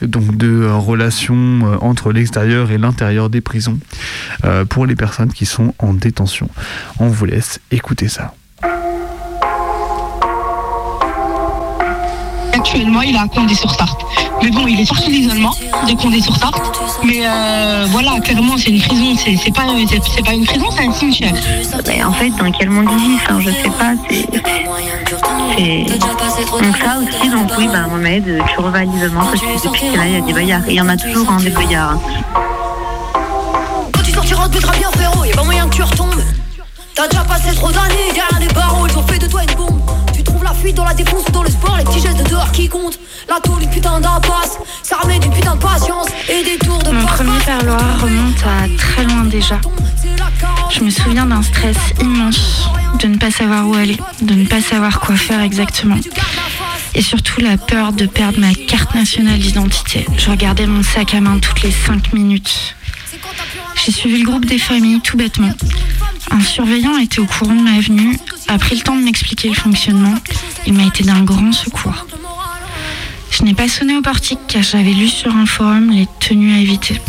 donc de relations euh, entre l'extérieur et l'intérieur des prisons euh, pour les personnes qui sont en détention. On vous laisse écouter ça. Actuellement, il est à Condé-sur-Sarthe. Mais bon, il est sorti de l'isolement de Condé-sur-Sarthe. Mais euh, voilà, clairement, c'est une prison. C'est c'est pas, c'est c'est pas une prison, c'est un cimetière. Mais en fait, dans quel monde ils vivent enfin, Je sais pas. c'est- c'est- Donc ça aussi, donc oui, bah, Mohamed, euh, tu revas à l'isolement parce que depuis qu'il est là, il y a des baillards. Et il y en a toujours hein, des baillards. Quand tu sortiras de bien frérot, y'a pas moyen que tu retombes. T'as déjà passé trop d'années derrière les barreaux, ils ont fait de toi une bombe. Tu trouves la fuite dans la défense ou dans le sport, les petits gestes de dehors qui comptent. La tôle, une putain d'impasse, ça remet du putain de patience et des tours de Mon premier parloir remonte à très loin déjà. Je me souviens d'un stress immense, de ne pas savoir où aller, de ne pas savoir quoi faire exactement. Et surtout la peur de perdre ma carte nationale d'identité. Je regardais mon sac à main toutes les 5 minutes. J'ai suivi le groupe des familles tout bêtement. Un surveillant était au courant de ma venue, a pris le temps de m'expliquer le fonctionnement. Il m'a été d'un grand secours. Je n'ai pas sonné au portique car j'avais lu sur un forum les tenues à éviter.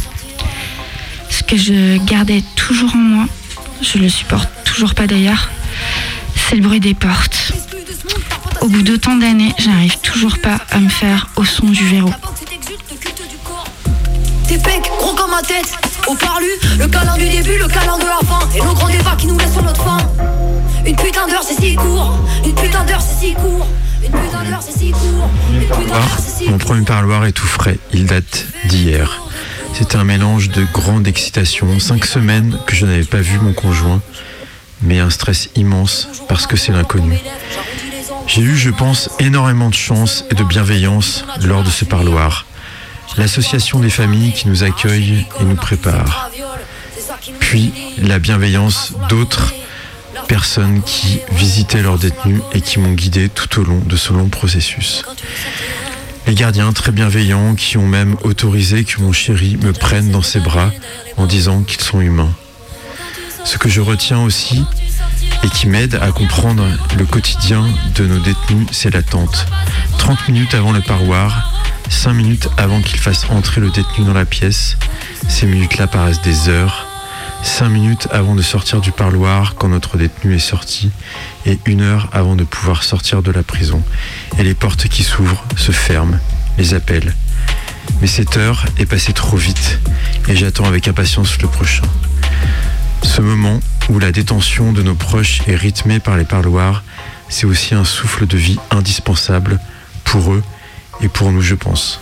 Ce que je gardais toujours en moi, je le supporte toujours pas d'ailleurs, c'est le bruit des portes. Au bout d'autant d'années, j'arrive toujours pas à me faire au son du verrou. T'es pec, gros comme ma tête. Au parlu, le câlin du début, le câlin de la fin. Et nos grands débats qui nous laissent sur notre fin. Une putain d'heure, c'est si court. Une putain d'heure, c'est si court. Une putain d'heure, c'est si court. Une putain d'heure, c'est si Mon premier parloir est tout frais, il date d'hier. C'était un mélange de grande excitation, cinq semaines que je n'avais pas vu mon conjoint, mais un stress immense parce que c'est l'inconnu. J'ai eu, je pense, énormément de chance et de bienveillance lors de ce parloir. L'association des familles qui nous accueille et nous prépare. Puis la bienveillance d'autres personnes qui visitaient leurs détenus et qui m'ont guidé tout au long de ce long processus. Les gardiens très bienveillants qui ont même autorisé que mon chéri me prenne dans ses bras en disant qu'ils sont humains. Ce que je retiens aussi et qui m'aide à comprendre le quotidien de nos détenus, c'est l'attente. 30 minutes avant le parloir, 5 minutes avant qu'il fasse entrer le détenu dans la pièce, ces minutes-là paraissent des heures, cinq minutes avant de sortir du parloir quand notre détenu est sorti, et une heure avant de pouvoir sortir de la prison. Et les portes qui s'ouvrent se ferment, les appels. Mais cette heure est passée trop vite, et j'attends avec impatience le prochain. Ce moment où la détention de nos proches est rythmée par les parloirs, c'est aussi un souffle de vie indispensable pour eux et pour nous, je pense.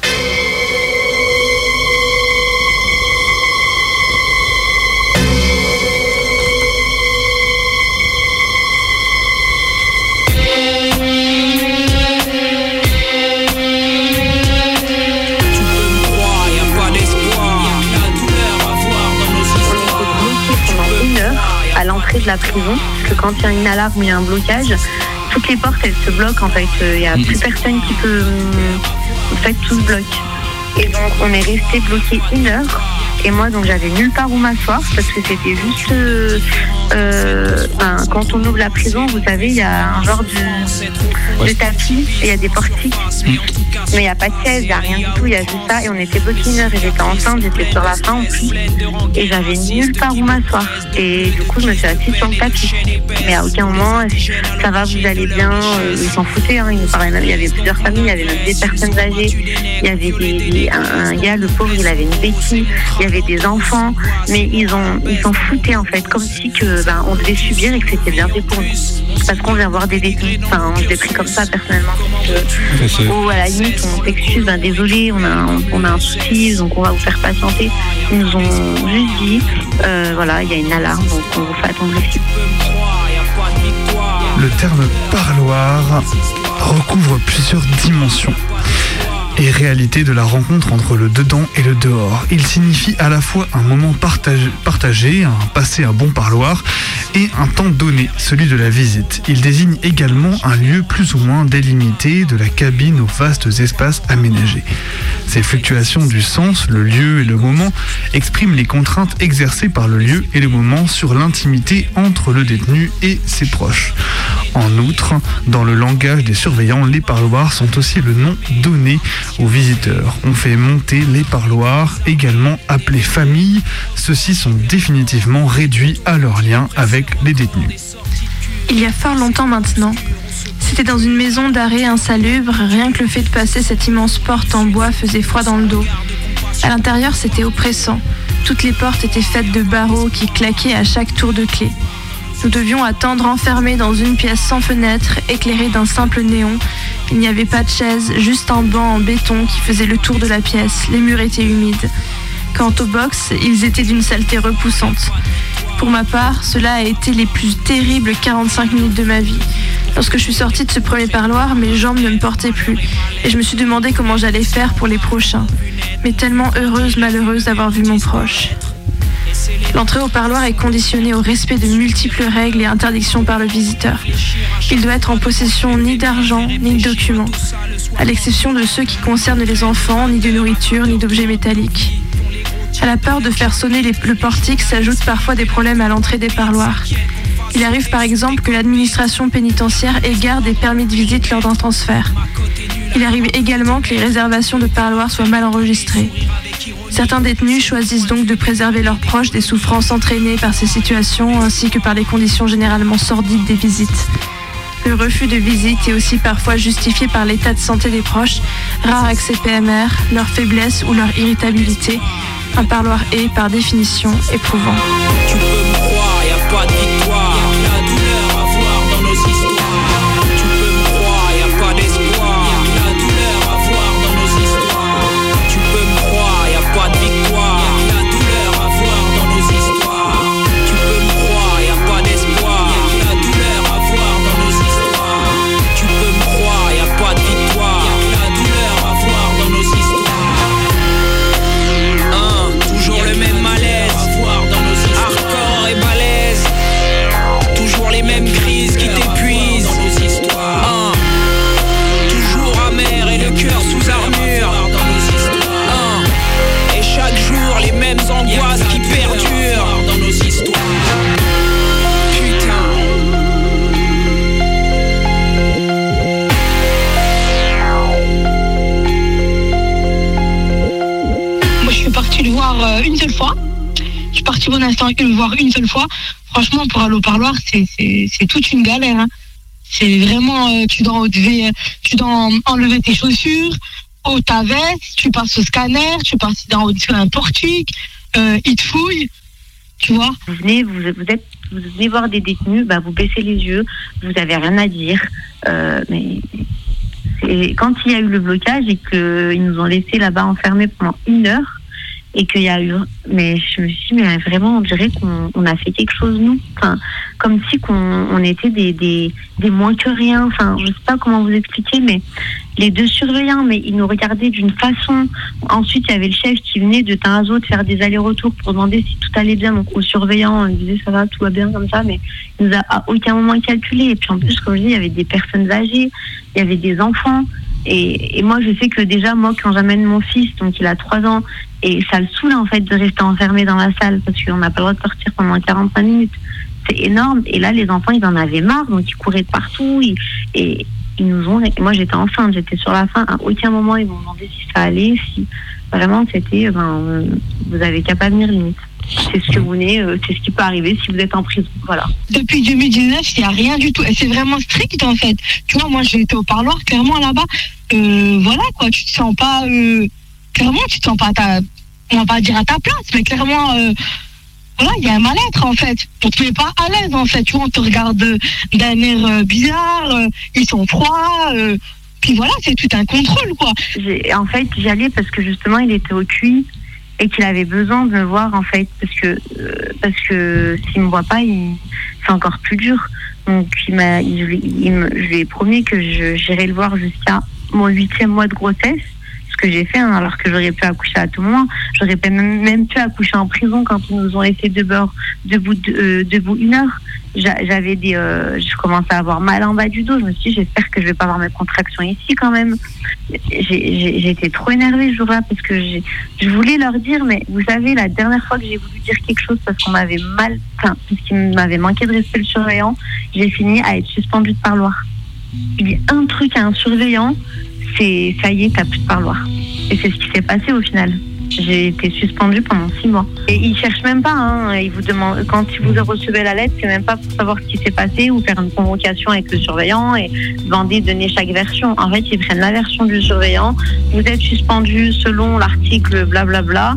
De la prison, parce que quand il y a une alarme ou il y a un blocage, toutes les portes elles se bloquent en fait. Euh, Il n'y a plus personne qui peut. hum, En fait, tout se bloque. Et donc on est resté bloqué une heure. Et moi donc j'avais nulle part où m'asseoir parce que c'était juste euh, euh, ben, quand on ouvre la prison, vous savez, il y a un genre de, de tapis et il y a des portiques. Mais il n'y a pas de chaise, il n'y a rien du tout, il y a juste ça. Et on était heure et j'étais enceinte, j'étais sur la fin en plus. Et j'avais nulle part où m'asseoir. Et du coup, je me suis assise sur le tapis. Mais à aucun moment, ça va, vous allez bien. euh, Ils s'en foutaient, hein. ils nous parlaient même. Il y avait plusieurs familles, il y avait même des personnes âgées. Il y avait des, des- un, un gars, le pauvre, il avait une béquille. Il y avait des enfants. Mais ils ont, ils s'en foutaient en fait, comme si que, ben, on devait subir et que c'était bien fait pour nous. Parce qu'on vient voir des détenus. Enfin, je l'ai pris comme ça personnellement. que- ou à la limite, on s'excuse, ben, désolé, on a, un- on a un souci, donc on va vous faire patienter. Ils nous ont juste dit, euh, voilà, il y a une alarme, donc on vous fait attendre ici. Le terme parloir recouvre plusieurs dimensions et réalité de la rencontre entre le dedans et le dehors. Il signifie à la fois un moment partagé, un passé un bon parloir, et un temps donné, celui de la visite. Il désigne également un lieu plus ou moins délimité de la cabine aux vastes espaces aménagés. Ces fluctuations du sens, le lieu et le moment, expriment les contraintes exercées par le lieu et le moment sur l'intimité entre le détenu et ses proches. En outre, dans le langage des surveillants, les parloirs sont aussi le nom donné aux visiteurs. On fait monter les parloirs, également appelés familles. Ceux-ci sont définitivement réduits à leur lien avec les détenus. Il y a fort longtemps maintenant. C'était dans une maison d'arrêt insalubre, rien que le fait de passer cette immense porte en bois faisait froid dans le dos. À l'intérieur, c'était oppressant. Toutes les portes étaient faites de barreaux qui claquaient à chaque tour de clé. Nous devions attendre enfermés dans une pièce sans fenêtre, éclairée d'un simple néon. Il n'y avait pas de chaise, juste un banc en béton qui faisait le tour de la pièce. Les murs étaient humides. Quant aux box, ils étaient d'une saleté repoussante. Pour ma part, cela a été les plus terribles 45 minutes de ma vie. Lorsque je suis sortie de ce premier parloir, mes jambes ne me portaient plus et je me suis demandé comment j'allais faire pour les prochains. Mais tellement heureuse, malheureuse d'avoir vu mon proche. L'entrée au parloir est conditionnée au respect de multiples règles et interdictions par le visiteur. Il doit être en possession ni d'argent ni de documents, à l'exception de ceux qui concernent les enfants, ni de nourriture, ni d'objets métalliques. À la peur de faire sonner le portique s'ajoutent parfois des problèmes à l'entrée des parloirs. Il arrive par exemple que l'administration pénitentiaire égare des permis de visite lors d'un transfert. Il arrive également que les réservations de parloirs soient mal enregistrées. Certains détenus choisissent donc de préserver leurs proches des souffrances entraînées par ces situations ainsi que par les conditions généralement sordides des visites. Le refus de visite est aussi parfois justifié par l'état de santé des proches, rare accès PMR, leur faiblesse ou leur irritabilité. Un parloir est, par définition, éprouvant. Partie mon instant une voir une seule fois. Franchement, pour aller au parloir, c'est toute une galère. hein. C'est vraiment, euh, tu dois enlever, tu dois en- enlever tes chaussures, au ta veste, tu passes au scanner, tu passes dans un portique, euh, ils te fouillent, tu vois. Vous venez, vous, vous êtes, vous venez voir des détenus, bah, vous baissez les yeux, vous avez rien à dire. Euh, mais quand il y a eu le blocage et qu'ils nous ont laissé là-bas enfermés pendant une heure et qu'il y a eu, mais je me suis dit, mais vraiment, on dirait qu'on on a fait quelque chose nous, enfin, comme si qu'on on était des, des, des moins que rien. Enfin, je sais pas comment vous expliquer, mais les deux surveillants, mais ils nous regardaient d'une façon. Ensuite, il y avait le chef qui venait de temps à autre faire des allers-retours pour demander si tout allait bien. Donc, aux surveillants, on disait ça va, tout va bien comme ça, mais il nous a à aucun moment calculé. Et puis, en plus, comme je dis, il y avait des personnes âgées, il y avait des enfants. Et, et moi, je sais que déjà, moi, quand j'amène mon fils, donc il a 3 ans, et ça le saoule en fait de rester enfermé dans la salle parce qu'on n'a pas le droit de sortir pendant 45 minutes. C'est énorme. Et là, les enfants, ils en avaient marre, donc ils couraient de partout. ils- et ils nous ont. Moi, j'étais enceinte, j'étais sur la fin. À aucun moment, ils m'ont demandé si ça allait, si vraiment c'était. Ben, euh, vous avez qu'à pas venir limite. C'est ce que vous venez, euh, c'est ce qui peut arriver si vous êtes en prison. Voilà. Depuis 2019, il n'y a rien du tout. Et c'est vraiment strict, en fait. Tu vois, moi, j'ai été au parloir, clairement, là-bas. Euh, voilà, quoi. Tu te sens pas. Clairement, tu te sens pas à ta. On va pas dire à ta place, mais clairement. euh, voilà, il y a un mal-être, en fait. On te met pas à l'aise, en fait. Tu vois, on te regarde d'un air euh, bizarre. euh, ils sont froids. puis voilà, c'est tout un contrôle, quoi. En fait, j'y allais parce que justement, il était au QI et qu'il avait besoin de me voir, en fait, parce que parce que s'il me voit pas, c'est encore plus dur. Donc, il m'a, il, il me- je lui ai promis que je- le voir jusqu'à mon huitième mois de grossesse, que j'ai fait, hein, alors que j'aurais pu accoucher à tout moment. J'aurais même, même pu accoucher en prison quand ils nous ont laissé debout, euh, debout une heure. J'a- J'avais des, euh, je commençais à avoir mal en bas du dos. Je me suis dit, j'espère que je vais pas avoir mes contractions ici quand même. J'étais trop énervée ce jour-là parce que je voulais leur dire, mais vous savez, la dernière fois que j'ai voulu dire quelque chose parce qu'on m'avait mal, enfin, parce qu'il m'avait manqué de respect le surveillant, j'ai fini à être suspendue de parloir. Il dit un truc à un surveillant, c'est ça y est, t'as plus de parloir. Et c'est ce qui s'est passé au final. J'ai été suspendue pendant six mois. Et ils cherchent même pas, hein. Ils vous demandent, quand vous recevez la lettre, c'est même pas pour savoir ce qui s'est passé ou faire une convocation avec le surveillant et demander de donner chaque version. En fait, ils prennent la version du surveillant. Vous êtes suspendu selon l'article blablabla.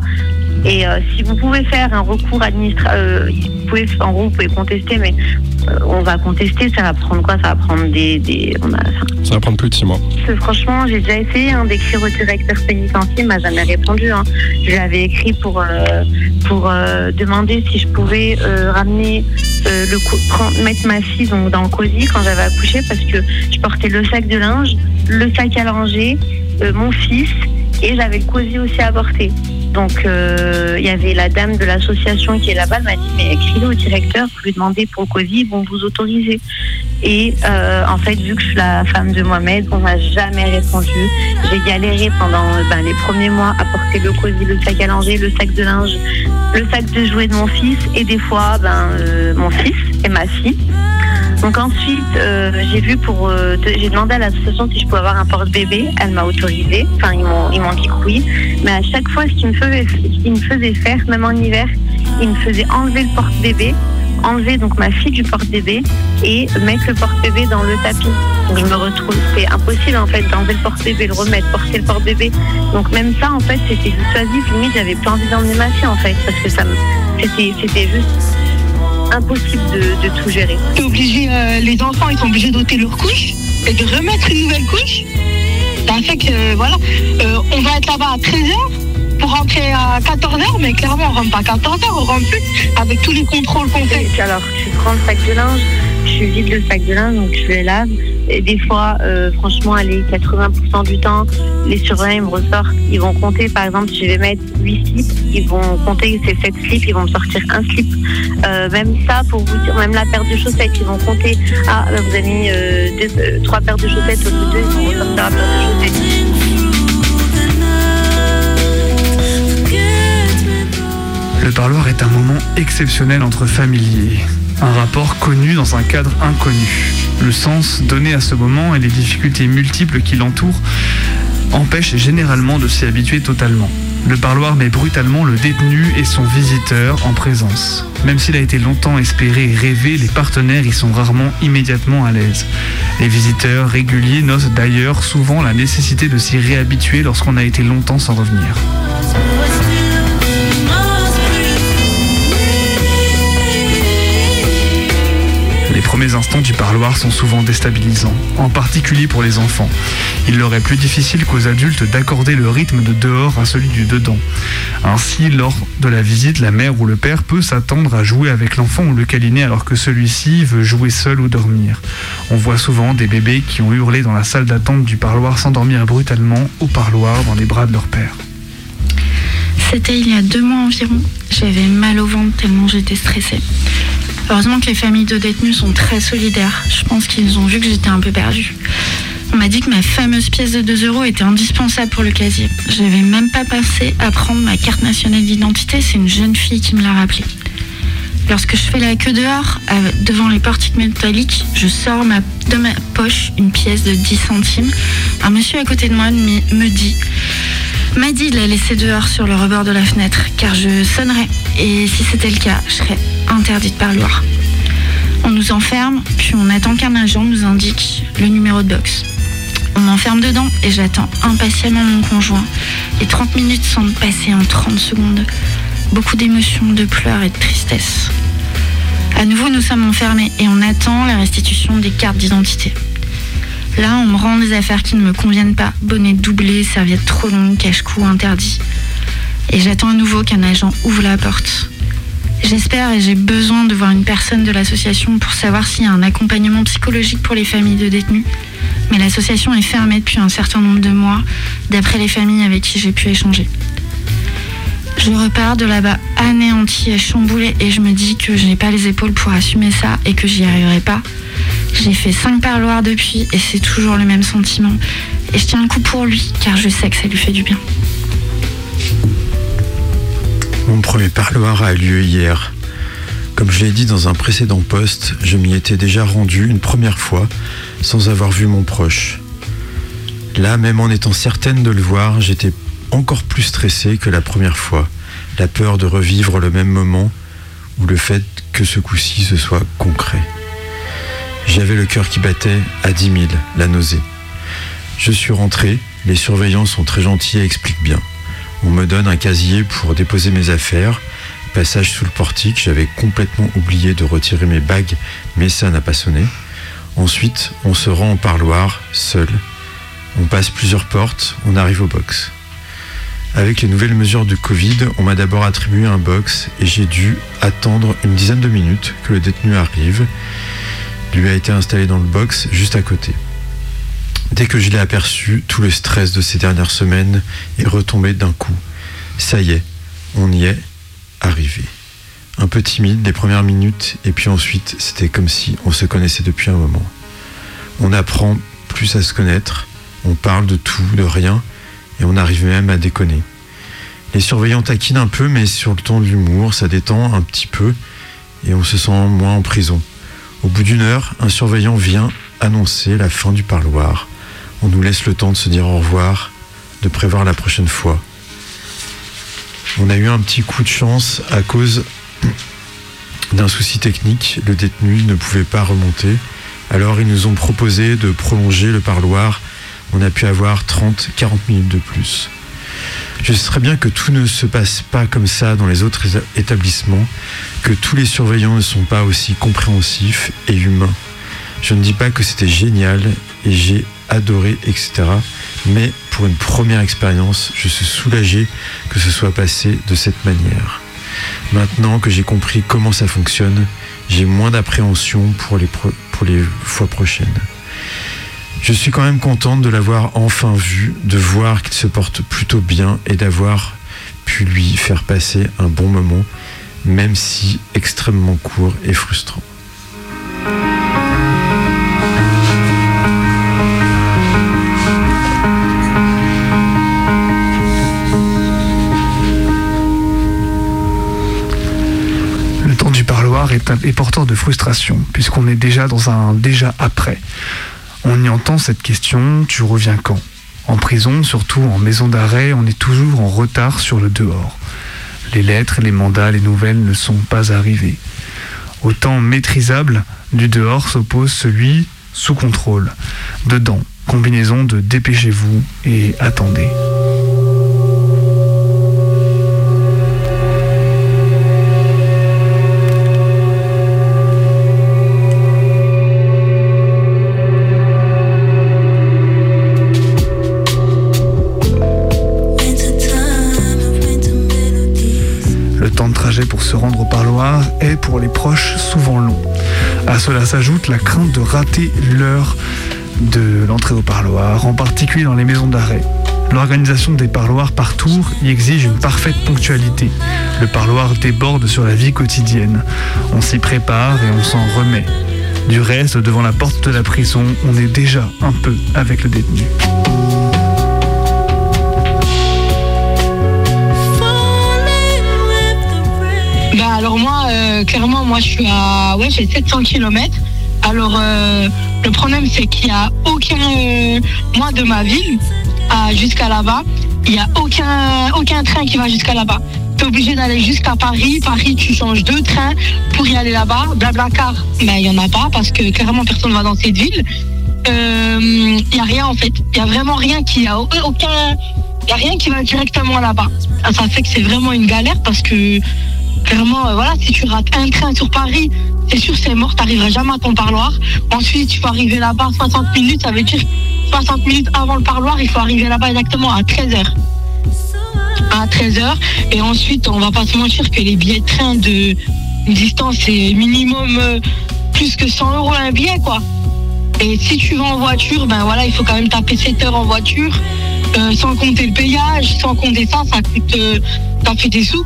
Et euh, si vous pouvez faire un recours administratif, pouvez, en gros, vous pouvez contester, mais euh, on va contester, ça va prendre quoi? Ça va prendre des. des on a, enfin, Ça va prendre plus de six mois. franchement, j'ai déjà essayé hein, d'écrire au directeur pénitentiaire, il m'a jamais répondu. hein. Je lui avais écrit pour, euh, pour euh, demander si je pouvais euh, ramener euh, le prendre- mettre ma fille donc, dans le cosy quand j'avais accouché parce que je portais le sac de linge, le sac à langer, euh, mon fils et j'avais le cosy aussi à porter. Donc euh, il y avait la dame de l'association qui est là-bas, elle m'a dit mais écrivez au directeur pour lui demander pour le cosy, ils vont vous autoriser. Et euh, en fait, vu que je suis la femme de Mohamed, on m'a jamais répondu. J'ai galéré pendant ben, les premiers mois à porter le cosy, le sac à langer, le sac de linge, le sac de jouets de mon fils et des fois ben, euh, mon fils et ma fille. Donc ensuite, euh, j'ai vu pour, euh, j'ai demandé à l'association si je pouvais avoir un porte-bébé. Elle m'a autorisé. Enfin, ils m'ont, ils m'ont dit que oui. Mais à chaque fois, ce qu'ils me faisaient, qu'ils me faisaient faire, même en hiver, ils me faisaient enlever le porte-bébé, enlever donc ma fille du porte-bébé et mettre le porte-bébé dans le tapis. Donc je me retrouve, c'est impossible en fait d'enlever le porte-bébé, le remettre, porter le porte-bébé. Donc même ça en fait c'était dissuasif. Limite j'avais pas envie d'emmener ma fille en fait parce que ça me, c'était, c'était juste impossible de, de tout gérer. T'es obligé, euh, les enfants, ils sont obligés d'ôter leur couche et de remettre une nouvelle couche. Ça fait que, euh, voilà, euh, on va être là-bas à 13h pour rentrer à 14h, mais clairement, on rentre pas à 14h, on rentre plus avec tous les contrôles qu'on fait. Alors, tu prends le sac de linge, je vide le sac de linge, donc je le lave. Et des fois, euh, franchement, allez, 80% du temps, les surveillants me ressortent. Ils vont compter, par exemple, si je vais mettre 8 slips, ils vont compter ces 7 slips, ils vont me sortir un slip. Euh, même ça, pour vous dire, même la paire de chaussettes, ils vont compter. Ah, bah, vous avez mis euh, trois paires de chaussettes au lieu de deux, ils vont ressortir la paire de chaussettes. Le parloir est un moment exceptionnel entre familiers, un rapport connu dans un cadre inconnu. Le sens donné à ce moment et les difficultés multiples qui l'entourent empêche généralement de s'y habituer totalement. Le parloir met brutalement le détenu et son visiteur en présence. Même s'il a été longtemps espéré et rêvé, les partenaires y sont rarement immédiatement à l'aise. Les visiteurs réguliers notent d'ailleurs souvent la nécessité de s'y réhabituer lorsqu'on a été longtemps sans revenir. Les instants du parloir sont souvent déstabilisants, en particulier pour les enfants. Il leur est plus difficile qu'aux adultes d'accorder le rythme de dehors à celui du dedans. Ainsi, lors de la visite, la mère ou le père peut s'attendre à jouer avec l'enfant ou le câliner alors que celui-ci veut jouer seul ou dormir. On voit souvent des bébés qui ont hurlé dans la salle d'attente du parloir s'endormir brutalement au parloir dans les bras de leur père. C'était il y a deux mois environ. J'avais mal au ventre tellement j'étais stressée. Heureusement que les familles de détenus sont très solidaires. Je pense qu'ils ont vu que j'étais un peu perdue. On m'a dit que ma fameuse pièce de 2 euros était indispensable pour le casier. J'avais même pas pensé à prendre ma carte nationale d'identité, c'est une jeune fille qui me l'a rappelé. Lorsque je fais la queue dehors, euh, devant les portiques métalliques, je sors de ma poche une pièce de 10 centimes. Un monsieur à côté de moi me dit m'a dit de la laisser dehors sur le rebord de la fenêtre, car je sonnerais. Et si c'était le cas, je serais interdite par loi. On nous enferme, puis on attend qu'un agent nous indique le numéro de box. On m'enferme dedans et j'attends impatiemment mon conjoint. Les 30 minutes semblent passer en 30 secondes. Beaucoup d'émotions, de pleurs et de tristesse. À nouveau, nous sommes enfermés et on attend la restitution des cartes d'identité. Là, on me rend des affaires qui ne me conviennent pas. Bonnet doublé, serviette trop longue, cache-cou interdit. Et j'attends à nouveau qu'un agent ouvre la porte. J'espère et j'ai besoin de voir une personne de l'association pour savoir s'il y a un accompagnement psychologique pour les familles de détenus. Mais l'association est fermée depuis un certain nombre de mois, d'après les familles avec qui j'ai pu échanger. Je repars de là-bas anéantie et chamboulée et je me dis que je n'ai pas les épaules pour assumer ça et que j'y arriverai pas. J'ai fait cinq parloirs depuis et c'est toujours le même sentiment. Et je tiens le coup pour lui car je sais que ça lui fait du bien. Mon premier parloir a eu lieu hier. Comme je l'ai dit dans un précédent poste, je m'y étais déjà rendu une première fois sans avoir vu mon proche. Là, même en étant certaine de le voir, j'étais encore plus stressée que la première fois. La peur de revivre le même moment ou le fait que ce coup-ci ce soit concret. J'avais le cœur qui battait à 10 000, la nausée. Je suis rentré, les surveillants sont très gentils et expliquent bien. On me donne un casier pour déposer mes affaires. Passage sous le portique, j'avais complètement oublié de retirer mes bagues, mais ça n'a pas sonné. Ensuite, on se rend au parloir, seul. On passe plusieurs portes, on arrive au box. Avec les nouvelles mesures de Covid, on m'a d'abord attribué un box et j'ai dû attendre une dizaine de minutes que le détenu arrive. Lui a été installé dans le box juste à côté. Dès que je l'ai aperçu, tout le stress de ces dernières semaines est retombé d'un coup. Ça y est, on y est arrivé. Un peu timide les premières minutes, et puis ensuite, c'était comme si on se connaissait depuis un moment. On apprend plus à se connaître, on parle de tout, de rien, et on arrive même à déconner. Les surveillants taquinent un peu, mais sur le ton de l'humour, ça détend un petit peu, et on se sent moins en prison. Au bout d'une heure, un surveillant vient annoncer la fin du parloir. On nous laisse le temps de se dire au revoir, de prévoir la prochaine fois. On a eu un petit coup de chance à cause d'un souci technique. Le détenu ne pouvait pas remonter. Alors ils nous ont proposé de prolonger le parloir. On a pu avoir 30-40 minutes de plus. Je sais très bien que tout ne se passe pas comme ça dans les autres éta- établissements, que tous les surveillants ne sont pas aussi compréhensifs et humains. Je ne dis pas que c'était génial et j'ai adoré, etc. Mais pour une première expérience, je suis soulagé que ce soit passé de cette manière. Maintenant que j'ai compris comment ça fonctionne, j'ai moins d'appréhension pour les, fois prochaines. Je suis quand même contente de l'avoir enfin vu, de voir qu'il se porte plutôt bien et d'avoir pu lui faire passer un bon moment, même si extrêmement court et frustrant. Est, est porteur de frustration, puisqu'on est déjà dans un déjà après. On y entend cette question Tu reviens quand? En prison, surtout en maison d'arrêt, on est toujours en retard sur le dehors. Les lettres, les mandats, les nouvelles ne sont pas arrivées. Au temps maîtrisable du dehors s'oppose celui sous contrôle. Dedans, combinaison de dépêchez-vous et attendez. Temps de trajet pour se rendre au parloir est pour les proches souvent long. À cela s'ajoute la crainte de rater l'heure de l'entrée au parloir, en particulier dans les maisons d'arrêt. L'organisation des parloirs par tour y exige une parfaite ponctualité. Le parloir déborde sur la vie quotidienne. On s'y prépare et on s'en remet. Du reste, devant la porte de la prison, on est déjà un peu avec le détenu. Alors moi, euh, clairement, moi je suis à, ouais, j'ai 700 km. Alors euh, le problème c'est qu'il n'y a aucun, euh, moi de ma ville jusqu'à là-bas, il n'y a aucun, aucun train qui va jusqu'à là-bas. Tu es obligé d'aller jusqu'à Paris. Paris, tu changes deux trains pour y aller là-bas. Blablacar, mais il n'y en a pas parce que clairement personne ne va dans cette ville. Il n'y a rien en fait. Il n'y a vraiment rien qui a aucun. Il a rien qui va directement là-bas. Ça fait que c'est vraiment une galère parce que clairement, euh, voilà, si tu rates un train sur Paris, c'est sûr c'est mort, t'arriveras jamais à ton parloir. Ensuite, tu faut arriver là-bas 60 minutes, ça veut dire 60 minutes avant le parloir, il faut arriver là-bas exactement à 13h. À 13h. Et ensuite, on va pas se mentir que les billets de train de distance, c'est minimum euh, plus que 100 euros un billet. Et si tu vas en voiture, ben voilà, il faut quand même taper 7 heures en voiture, euh, sans compter le payage, sans compter ça, ça coûte, euh, ça fait des sous.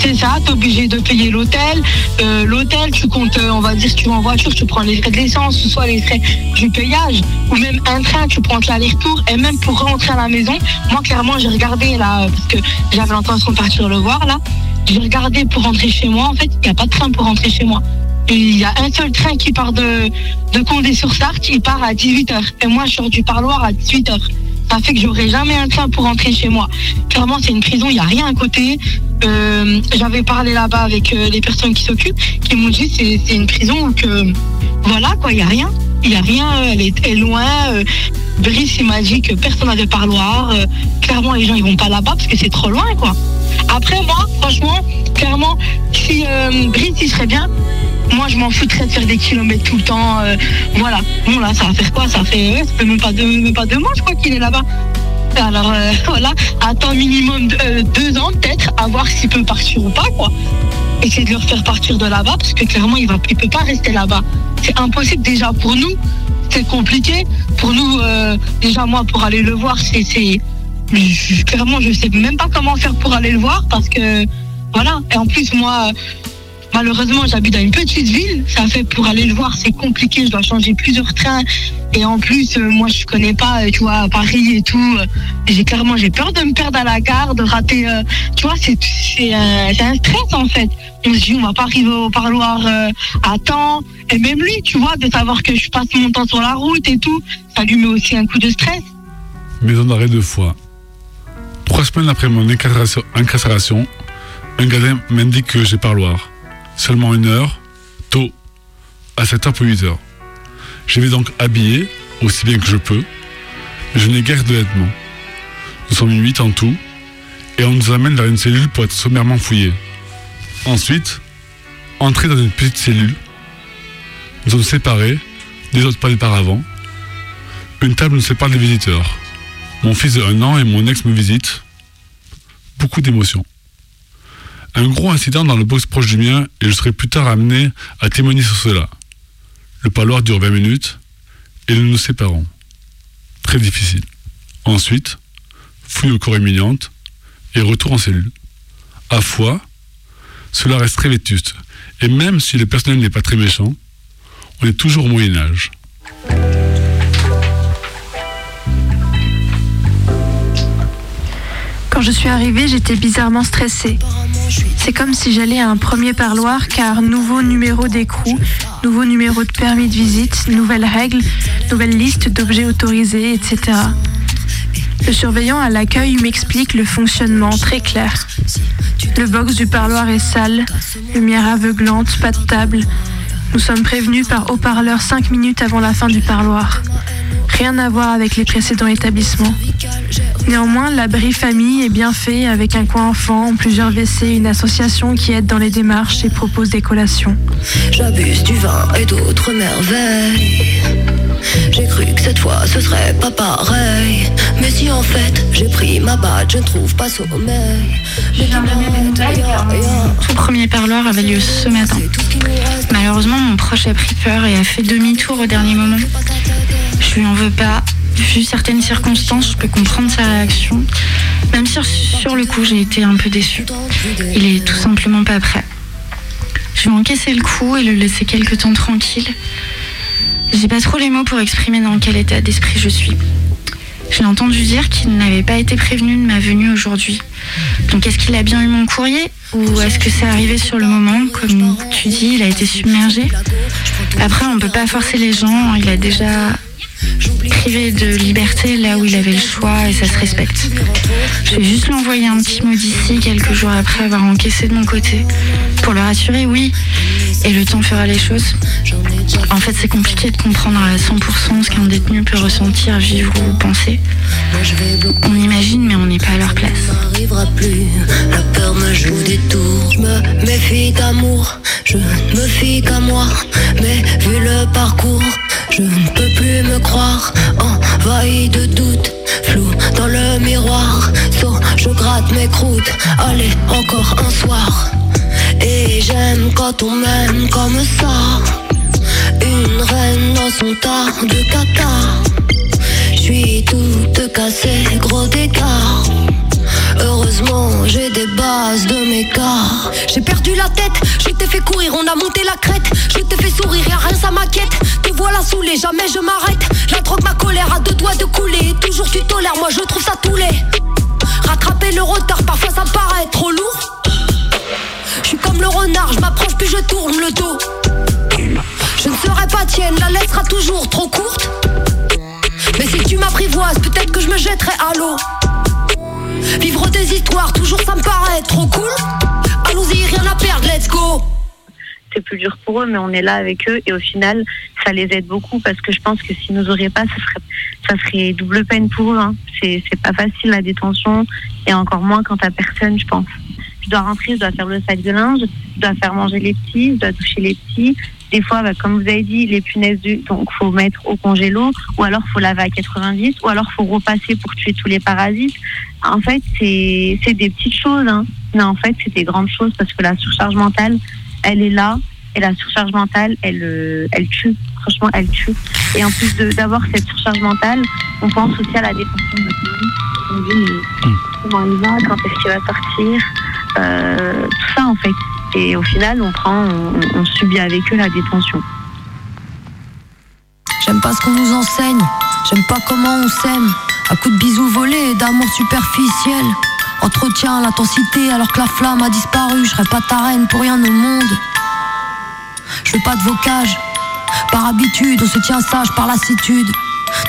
C'est ça, t'es obligé de payer l'hôtel. Euh, l'hôtel, tu comptes, euh, on va dire, tu vas en voiture, tu prends les frais de l'essence, soit les frais du payage, ou même un train, tu prends l'aller-retour, et même pour rentrer à la maison, moi, clairement, j'ai regardé, là, parce que j'avais l'intention de partir le voir, là, j'ai regardé pour rentrer chez moi, en fait, il n'y a pas de train pour rentrer chez moi. Il y a un seul train qui part de, Condé-sur-Sarthe, il part à 18h. Et moi, je sors du parloir à 18h. Ça fait que j'aurai jamais un train pour rentrer chez moi. Clairement, c'est une prison, il n'y a rien à côté. Euh, J'avais parlé là-bas avec euh, les personnes qui s'occupent, qui m'ont dit c'est c'est une prison où que voilà quoi, il n'y a rien. Il n'y a rien, euh, elle est, loin. euh, Brice, il m'a dit que personne n'avait parloir. euh, clairement, les gens ils vont pas là-bas parce que c'est trop loin quoi. Après, moi, franchement, clairement, si euh, Brice il serait bien, moi je m'en foutrais de faire des kilomètres tout le temps. euh, voilà. Bon là, ça va faire quoi? Ça fait, ouais, ça même pas deux, même pas deux mois, je crois qu'il est là-bas. Alors euh, voilà, attends minimum euh, deux ans peut-être, à voir s'il peut partir ou pas quoi. Essayer de le faire partir de là-bas parce que clairement il va, il peut pas rester là-bas. C'est impossible déjà pour nous, c'est compliqué. Pour nous, déjà moi pour aller le voir, c'est, clairement je sais même pas comment faire pour aller le voir parce que voilà. Et en plus moi, malheureusement j'habite dans une petite ville, ça fait pour aller le voir c'est compliqué. Je dois changer plusieurs trains et en plus euh, moi je connais pas, euh, tu vois Paris et tout. euh, j'ai clairement j'ai peur de me perdre à la gare, de rater. tu vois c'est un, stress en fait. On se dit on va pas arriver au parloir à temps. Et même lui, tu vois, de savoir que je passe mon temps sur la route et tout, ça lui met aussi un coup de stress. Maison d'arrêt deux fois. Trois semaines après mon incarcération, un gardien m'indique que j'ai parloir. Seulement une heure, tôt, à 7h pour 8h. Je vais donc habillé, aussi bien que je peux, mais je n'ai guère de vêtements. Nous sommes huit en tout, et on nous amène vers une cellule pour être sommairement fouillés. Ensuite, entrer dans une petite cellule. Nous sommes séparés, des autres pas auparavant. Une table nous sépare des visiteurs. Mon fils de 1 an et mon ex me visitent. Beaucoup d'émotions. Un gros incident dans le box proche du mien et je serai plus tard amené à témoigner sur cela. Le parloir dure 20 minutes et nous nous séparons. Très difficile. Ensuite, fouille au corps imminente et retour en cellule. À fois, cela reste très vétuste. Et même si le personnel n'est pas très méchant, on est toujours au Moyen Âge. Quand je suis arrivée, j'étais bizarrement stressée. C'est comme si j'allais à un premier parloir car nouveau numéro d'écrou, nouveau numéro de permis de visite, nouvelles règles, nouvelle liste d'objets autorisés, etc. Le surveillant à l'accueil m'explique le fonctionnement très clair. Le box du parloir est sale, lumière aveuglante, pas de table. Nous sommes prévenus par haut-parleur 5 minutes avant la fin du parloir. Rien à voir avec les précédents établissements. Néanmoins, l'abri famille est bien fait avec un coin enfant, plusieurs WC, une association qui aide dans les démarches et propose des collations. J'abuse du vin et d'autres merveilles. J'ai cru que cette fois ce serait pas pareil. Mais si en fait j'ai pris ma batte, je ne trouve pas sommeil. Mais Tout premier parloir avait lieu ce matin. Malheureusement, mon proche a pris peur et a fait demi-tour au dernier moment. Je lui en veux pas. Vu certaines circonstances, je peux comprendre sa réaction. Même si sur le coup, j'ai été un peu déçue. Il est tout simplement pas prêt. Je vais encaisser le coup et le laisser quelque temps tranquille. J'ai pas trop les mots pour exprimer dans quel état d'esprit je suis. J'ai entendu dire qu'il n'avait pas été prévenu de ma venue aujourd'hui. Donc est-ce qu'il a bien eu mon courrier ou est-ce que c'est arrivé sur le moment? Comme tu dis, il a été submergé. Après, on peut pas forcer les gens, il a déjà privé de liberté là où il avait le choix et ça se respecte. Je vais juste lui envoyer un petit mot d'ici quelques jours après avoir encaissé de mon côté pour le rassurer, oui, et le temps fera les choses. En fait, c'est compliqué de comprendre à 100% ce qu'un détenu peut ressentir, vivre ou penser. On imagine, mais on n'est pas à leur place. plus. La peur me joue des tours. Je me méfie d'amour. Je ne me fie qu'à moi. Mais vu le parcours, je ne peux plus me croire. Envahi de doutes. Flou dans le miroir. So, je gratte mes croûtes. Allez, encore un soir. Et j'aime quand on m'aime comme ça. Une reine dans son tas de caca. Je suis toute cassée, gros dégâts. Heureusement, j'ai des bases de méca. J'ai perdu la tête, je t'ai fait courir, on a monté la crête. Je t'ai fait sourire, y'a rien, ça m'inquiète. Te voilà saoulé, jamais je m'arrête. La drogue, ma colère, à deux doigts de couler. Toujours tu tolères, moi je trouve ça toulé. Rattraper le retard, parfois ça me paraît trop lourd. Je suis comme le renard, je m'approche puis je tourne le dos. Je ne serai pas tienne, la lettre sera toujours trop courte. Mais si tu m'apprivoises, peut-être que je me jetterai à l'eau. Vivre des histoires, toujours ça me paraît trop cool. Allons-y, rien à perdre, let's go. c'est plus dur pour eux, mais on est là avec eux et au final, ça les aide beaucoup parce que je pense que s'ils nous auraient pas, ça serait, ça serait double peine pour eux. hein. C'est, pas facile la détention et encore moins quand t'as personne, je pense. Je dois rentrer, je dois faire le sac de linge, je dois faire manger les petits, je dois toucher les petits. Des fois, bah, comme vous avez dit, les punaises du, donc faut mettre au congélo, ou alors faut laver à 90, ou alors faut repasser pour tuer tous les parasites. En fait, c'est, des petites choses, hein. mais en fait, c'est des grandes choses parce que la surcharge mentale, elle est là et la surcharge mentale, elle, euh, elle tue. Franchement, elle tue. Et en plus d'avoir cette surcharge mentale, on pense aussi à la détention de notre mari. On dit, mais comment il va, quand est-ce qu'il va sortir, euh, tout ça en fait. Et au final, on prend, on, subit avec eux la détention. J'aime pas ce qu'on nous enseigne, j'aime pas comment on s'aime. À coups de bisous volés et d'amour superficiel. Entretien l'intensité alors que la flamme a disparu. Je serais pas ta reine pour rien au monde. Je veux pas de vocage, par habitude, on se tient sage par lassitude.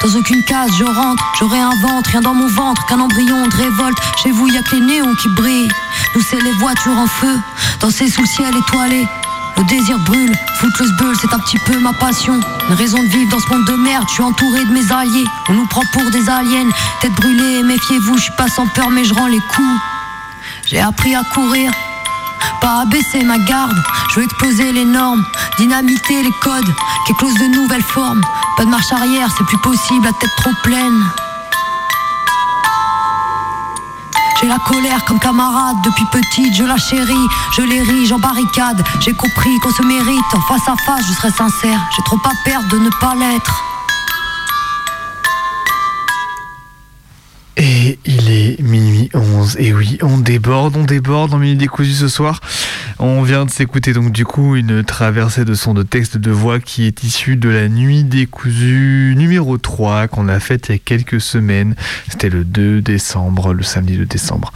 Dans aucune case, je rentre, je réinvente, rien dans mon ventre qu'un embryon de révolte. Chez vous, y a que les néons qui brillent. Nous, c'est les voitures en feu, danser sous le ciel étoilé. Le désir brûle, footloose bulle, c'est un petit peu ma passion. Une raison de vivre dans ce monde de merde, je suis entouré de mes alliés. On nous prend pour des aliens, tête brûlée, méfiez-vous, je suis pas sans peur, mais je rends les coups. J'ai appris à courir, pas à baisser ma garde. Je veux exploser les normes, dynamiter les codes, qu'éclose de nouvelles formes. Pas de marche arrière, c'est plus possible, la tête trop pleine. J'ai la colère comme camarade depuis petite, je la chéris, je ris, j'en barricade. J'ai compris qu'on se mérite, en face à face, je serai sincère. J'ai trop à perdre de ne pas l'être. 11. Et oui, on déborde, on déborde en minuit décousu ce soir. On vient de s'écouter donc du coup une traversée de son de texte de voix qui est issue de la nuit décousue numéro 3 qu'on a faite il y a quelques semaines. C'était le 2 décembre, le samedi 2 décembre.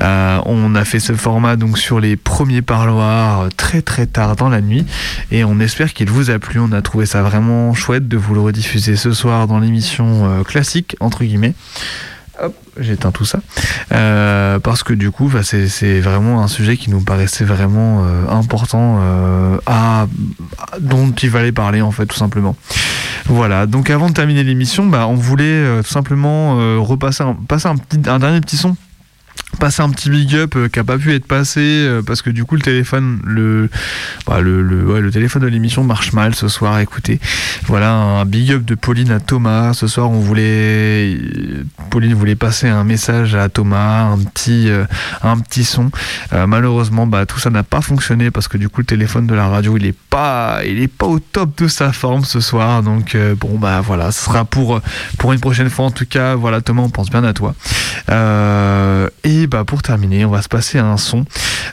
Euh, on a fait ce format donc sur les premiers parloirs très très tard dans la nuit et on espère qu'il vous a plu. On a trouvé ça vraiment chouette de vous le rediffuser ce soir dans l'émission euh, classique entre guillemets. Hop, j'éteins tout ça. Euh, parce que du coup, bah, c'est vraiment un sujet qui nous paraissait vraiment euh, important, euh, à, dont il fallait parler en fait, tout simplement. Voilà, donc avant de terminer l'émission, bah, on voulait tout simplement repasser passer un dernier petit son passer un petit big up euh, qui a pas pu être passé euh, parce que du coup le téléphone le bah, le, téléphone de l'émission marche mal ce soir écoutez. Voilà un big up de Pauline à Thomas. Ce soir on voulait Pauline voulait passer un message à Thomas un petit euh, son. Malheureusement bah tout ça n'a pas fonctionné parce que du coup le téléphone de la radio il est pas au top de sa forme ce soir. Donc bon bah voilà ce sera pour pour une prochaine fois. En tout cas voilà Thomas on pense bien à toi. Et bah pour terminer, on va se passer à un son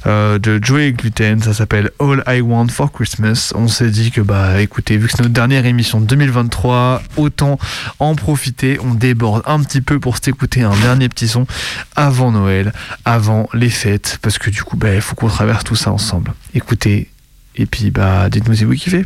euh, de Joey Gluten, ça s'appelle All I Want for Christmas. On s'est dit que bah écoutez, vu que c'est notre dernière émission de 2023, autant en profiter. On déborde un petit peu pour s'écouter un dernier petit son avant Noël, avant les fêtes, parce que du coup, bah il faut qu'on traverse tout ça ensemble. Écoutez, et puis bah dites-nous si vous kiffez.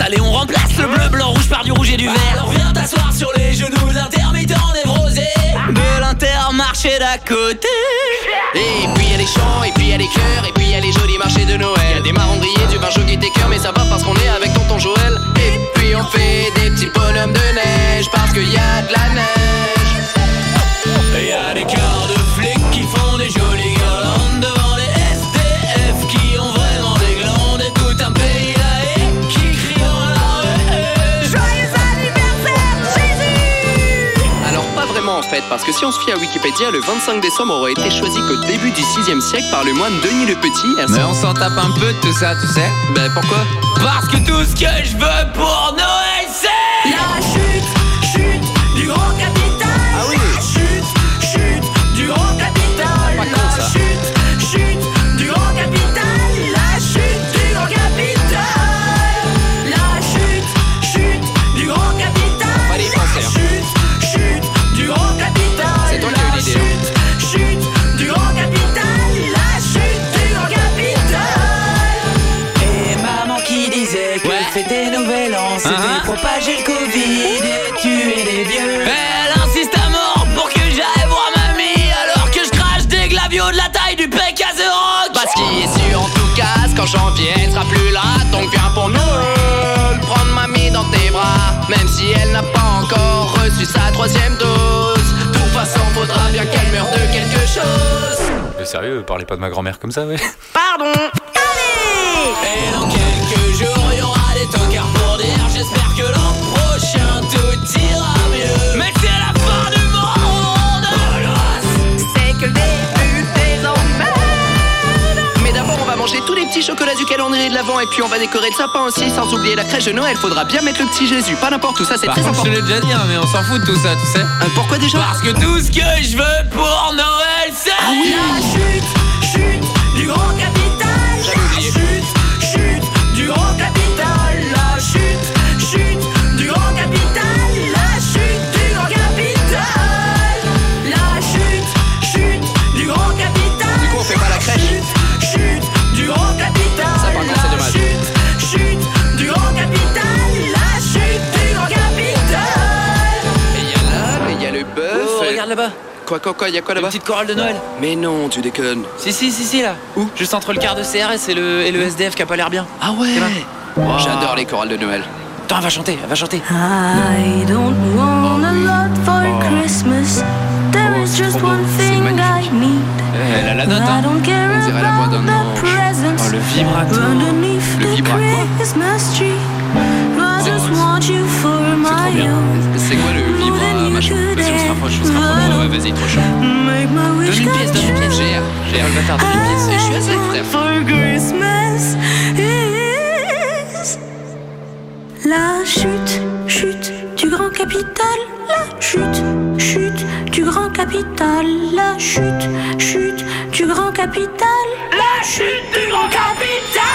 Allez, on remplace le bleu, blanc, rouge par du rouge et du vert. Alors viens t'asseoir sur les genoux d'intermittent névrosé. De l'intermarché d'à côté. Et puis il y a les chants, et puis il y a les chœurs, et puis il y a les jolis marchés de Noël. Il y a des marrons grillés, du vin chaud qui t'écœure, mais ça va parce qu'on est avec tonton Joël. Et puis on fait des petits bonhommes de neige parce qu'il y a de la neige. Fait, parce que si on se fie à Wikipédia, le 25 décembre aurait été choisi qu'au début du 6 siècle par le moine Denis le Petit. Mais on s'en tape un peu de tout ça, tu sais. Ben pourquoi? Parce que tout ce que je veux pour Noël, c'est quand janvier elle sera plus là, donc viens pour Noël, prendre mamie dans tes bras, même si elle n'a pas encore reçu sa troisième dose. De toute façon, faudra bien qu'elle meure de quelque chose. Mais sérieux, parlez pas de ma grand-mère comme ça, ouais. Pardon. Petits chocolats du calendrier de l'avant et puis on va décorer le sapin aussi, sans oublier la crèche de Noël. Faudra bien mettre le petit Jésus, pas n'importe où, ça c'est très je important. te l'ai déjà dit, hein, mais on s'en fout de tout ça, tu sais. Euh, pourquoi déjà? Parce que tout ce que je veux pour Noël, c'est. La chute, Quoi, quoi, quoi, il y a quoi là-bas Petite chorale de Noël. Mais non, tu déconnes. Si, si, si, si, là. Où Juste entre le quart de CRS et le, et le SDF qui a pas l'air bien. Ah ouais Wow. J'adore les chorales de Noël. Attends, elle va chanter, elle va chanter. I don't want a lot for Christmas. There is just one thing I need. Elle a la note, hein. On dirait la voix d'un ange. Oh, le vibrato. Le vibra quoi Christmas tree. I just want you for my own. C'est quoi le Vas-y, on se rapproche, on se rapproche. Ouais, vas-y, trop chaud. Donne une pièce, donne une pièce. GR, GR le bâtard, donne une pièce. Je suis frère. for Christmas is la chute, chute du grand capital, la chute, chute du grand capital, la chute, chute du grand capital, la chute du grand capital,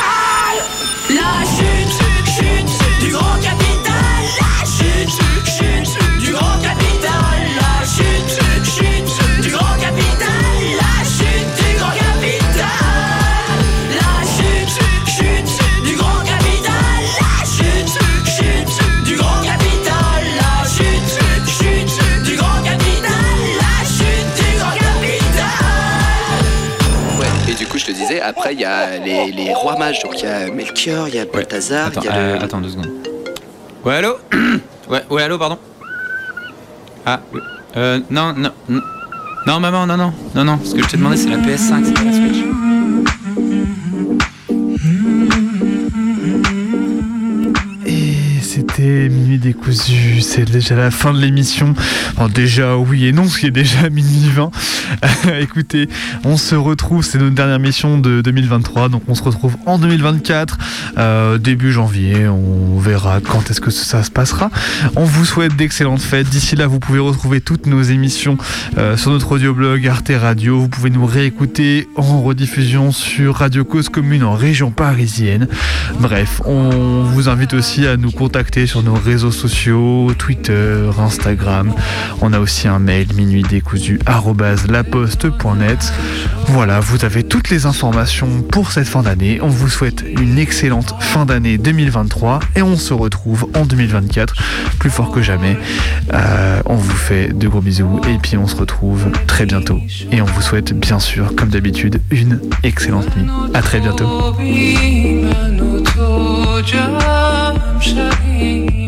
après, il y a les, les rois mages. Donc, il y a Melchior, il y a Balthazar, Attends, il y a euh, le. attends deux secondes. Ouais, allô Ouais, ouais, allô, pardon Ah, oui. euh, non, non, non. Non, maman, non, non, non, non. Ce que je t'ai demandé, c'est la PS5, c'est pas la Switch. C'était Minuit décousu, c'est déjà la fin de l'émission. Enfin, déjà oui et non, ce qui est déjà minuit 20. Écoutez, on se retrouve, c'est notre dernière mission de 2023, donc on se retrouve en 2024, euh, début janvier, on verra quand est-ce que ça se passera. On vous souhaite d'excellentes fêtes. D'ici là, vous pouvez retrouver toutes nos émissions euh, sur notre audioblog Arte Radio. Vous pouvez nous réécouter en rediffusion sur Radio Cause Commune en région parisienne. Bref, on vous invite aussi à nous contacter sur nos réseaux sociaux, Twitter, Instagram. On a aussi un mail minuitdécousu@laposte.net. Voilà, vous avez toutes les informations pour cette fin d'année. On vous souhaite une excellente fin d'année 2023 et on se retrouve en 2024 plus fort que jamais. Euh, on vous fait de gros bisous et puis on se retrouve très bientôt. Et on vous souhaite bien sûr, comme d'habitude, une excellente nuit. À très bientôt. sunshine.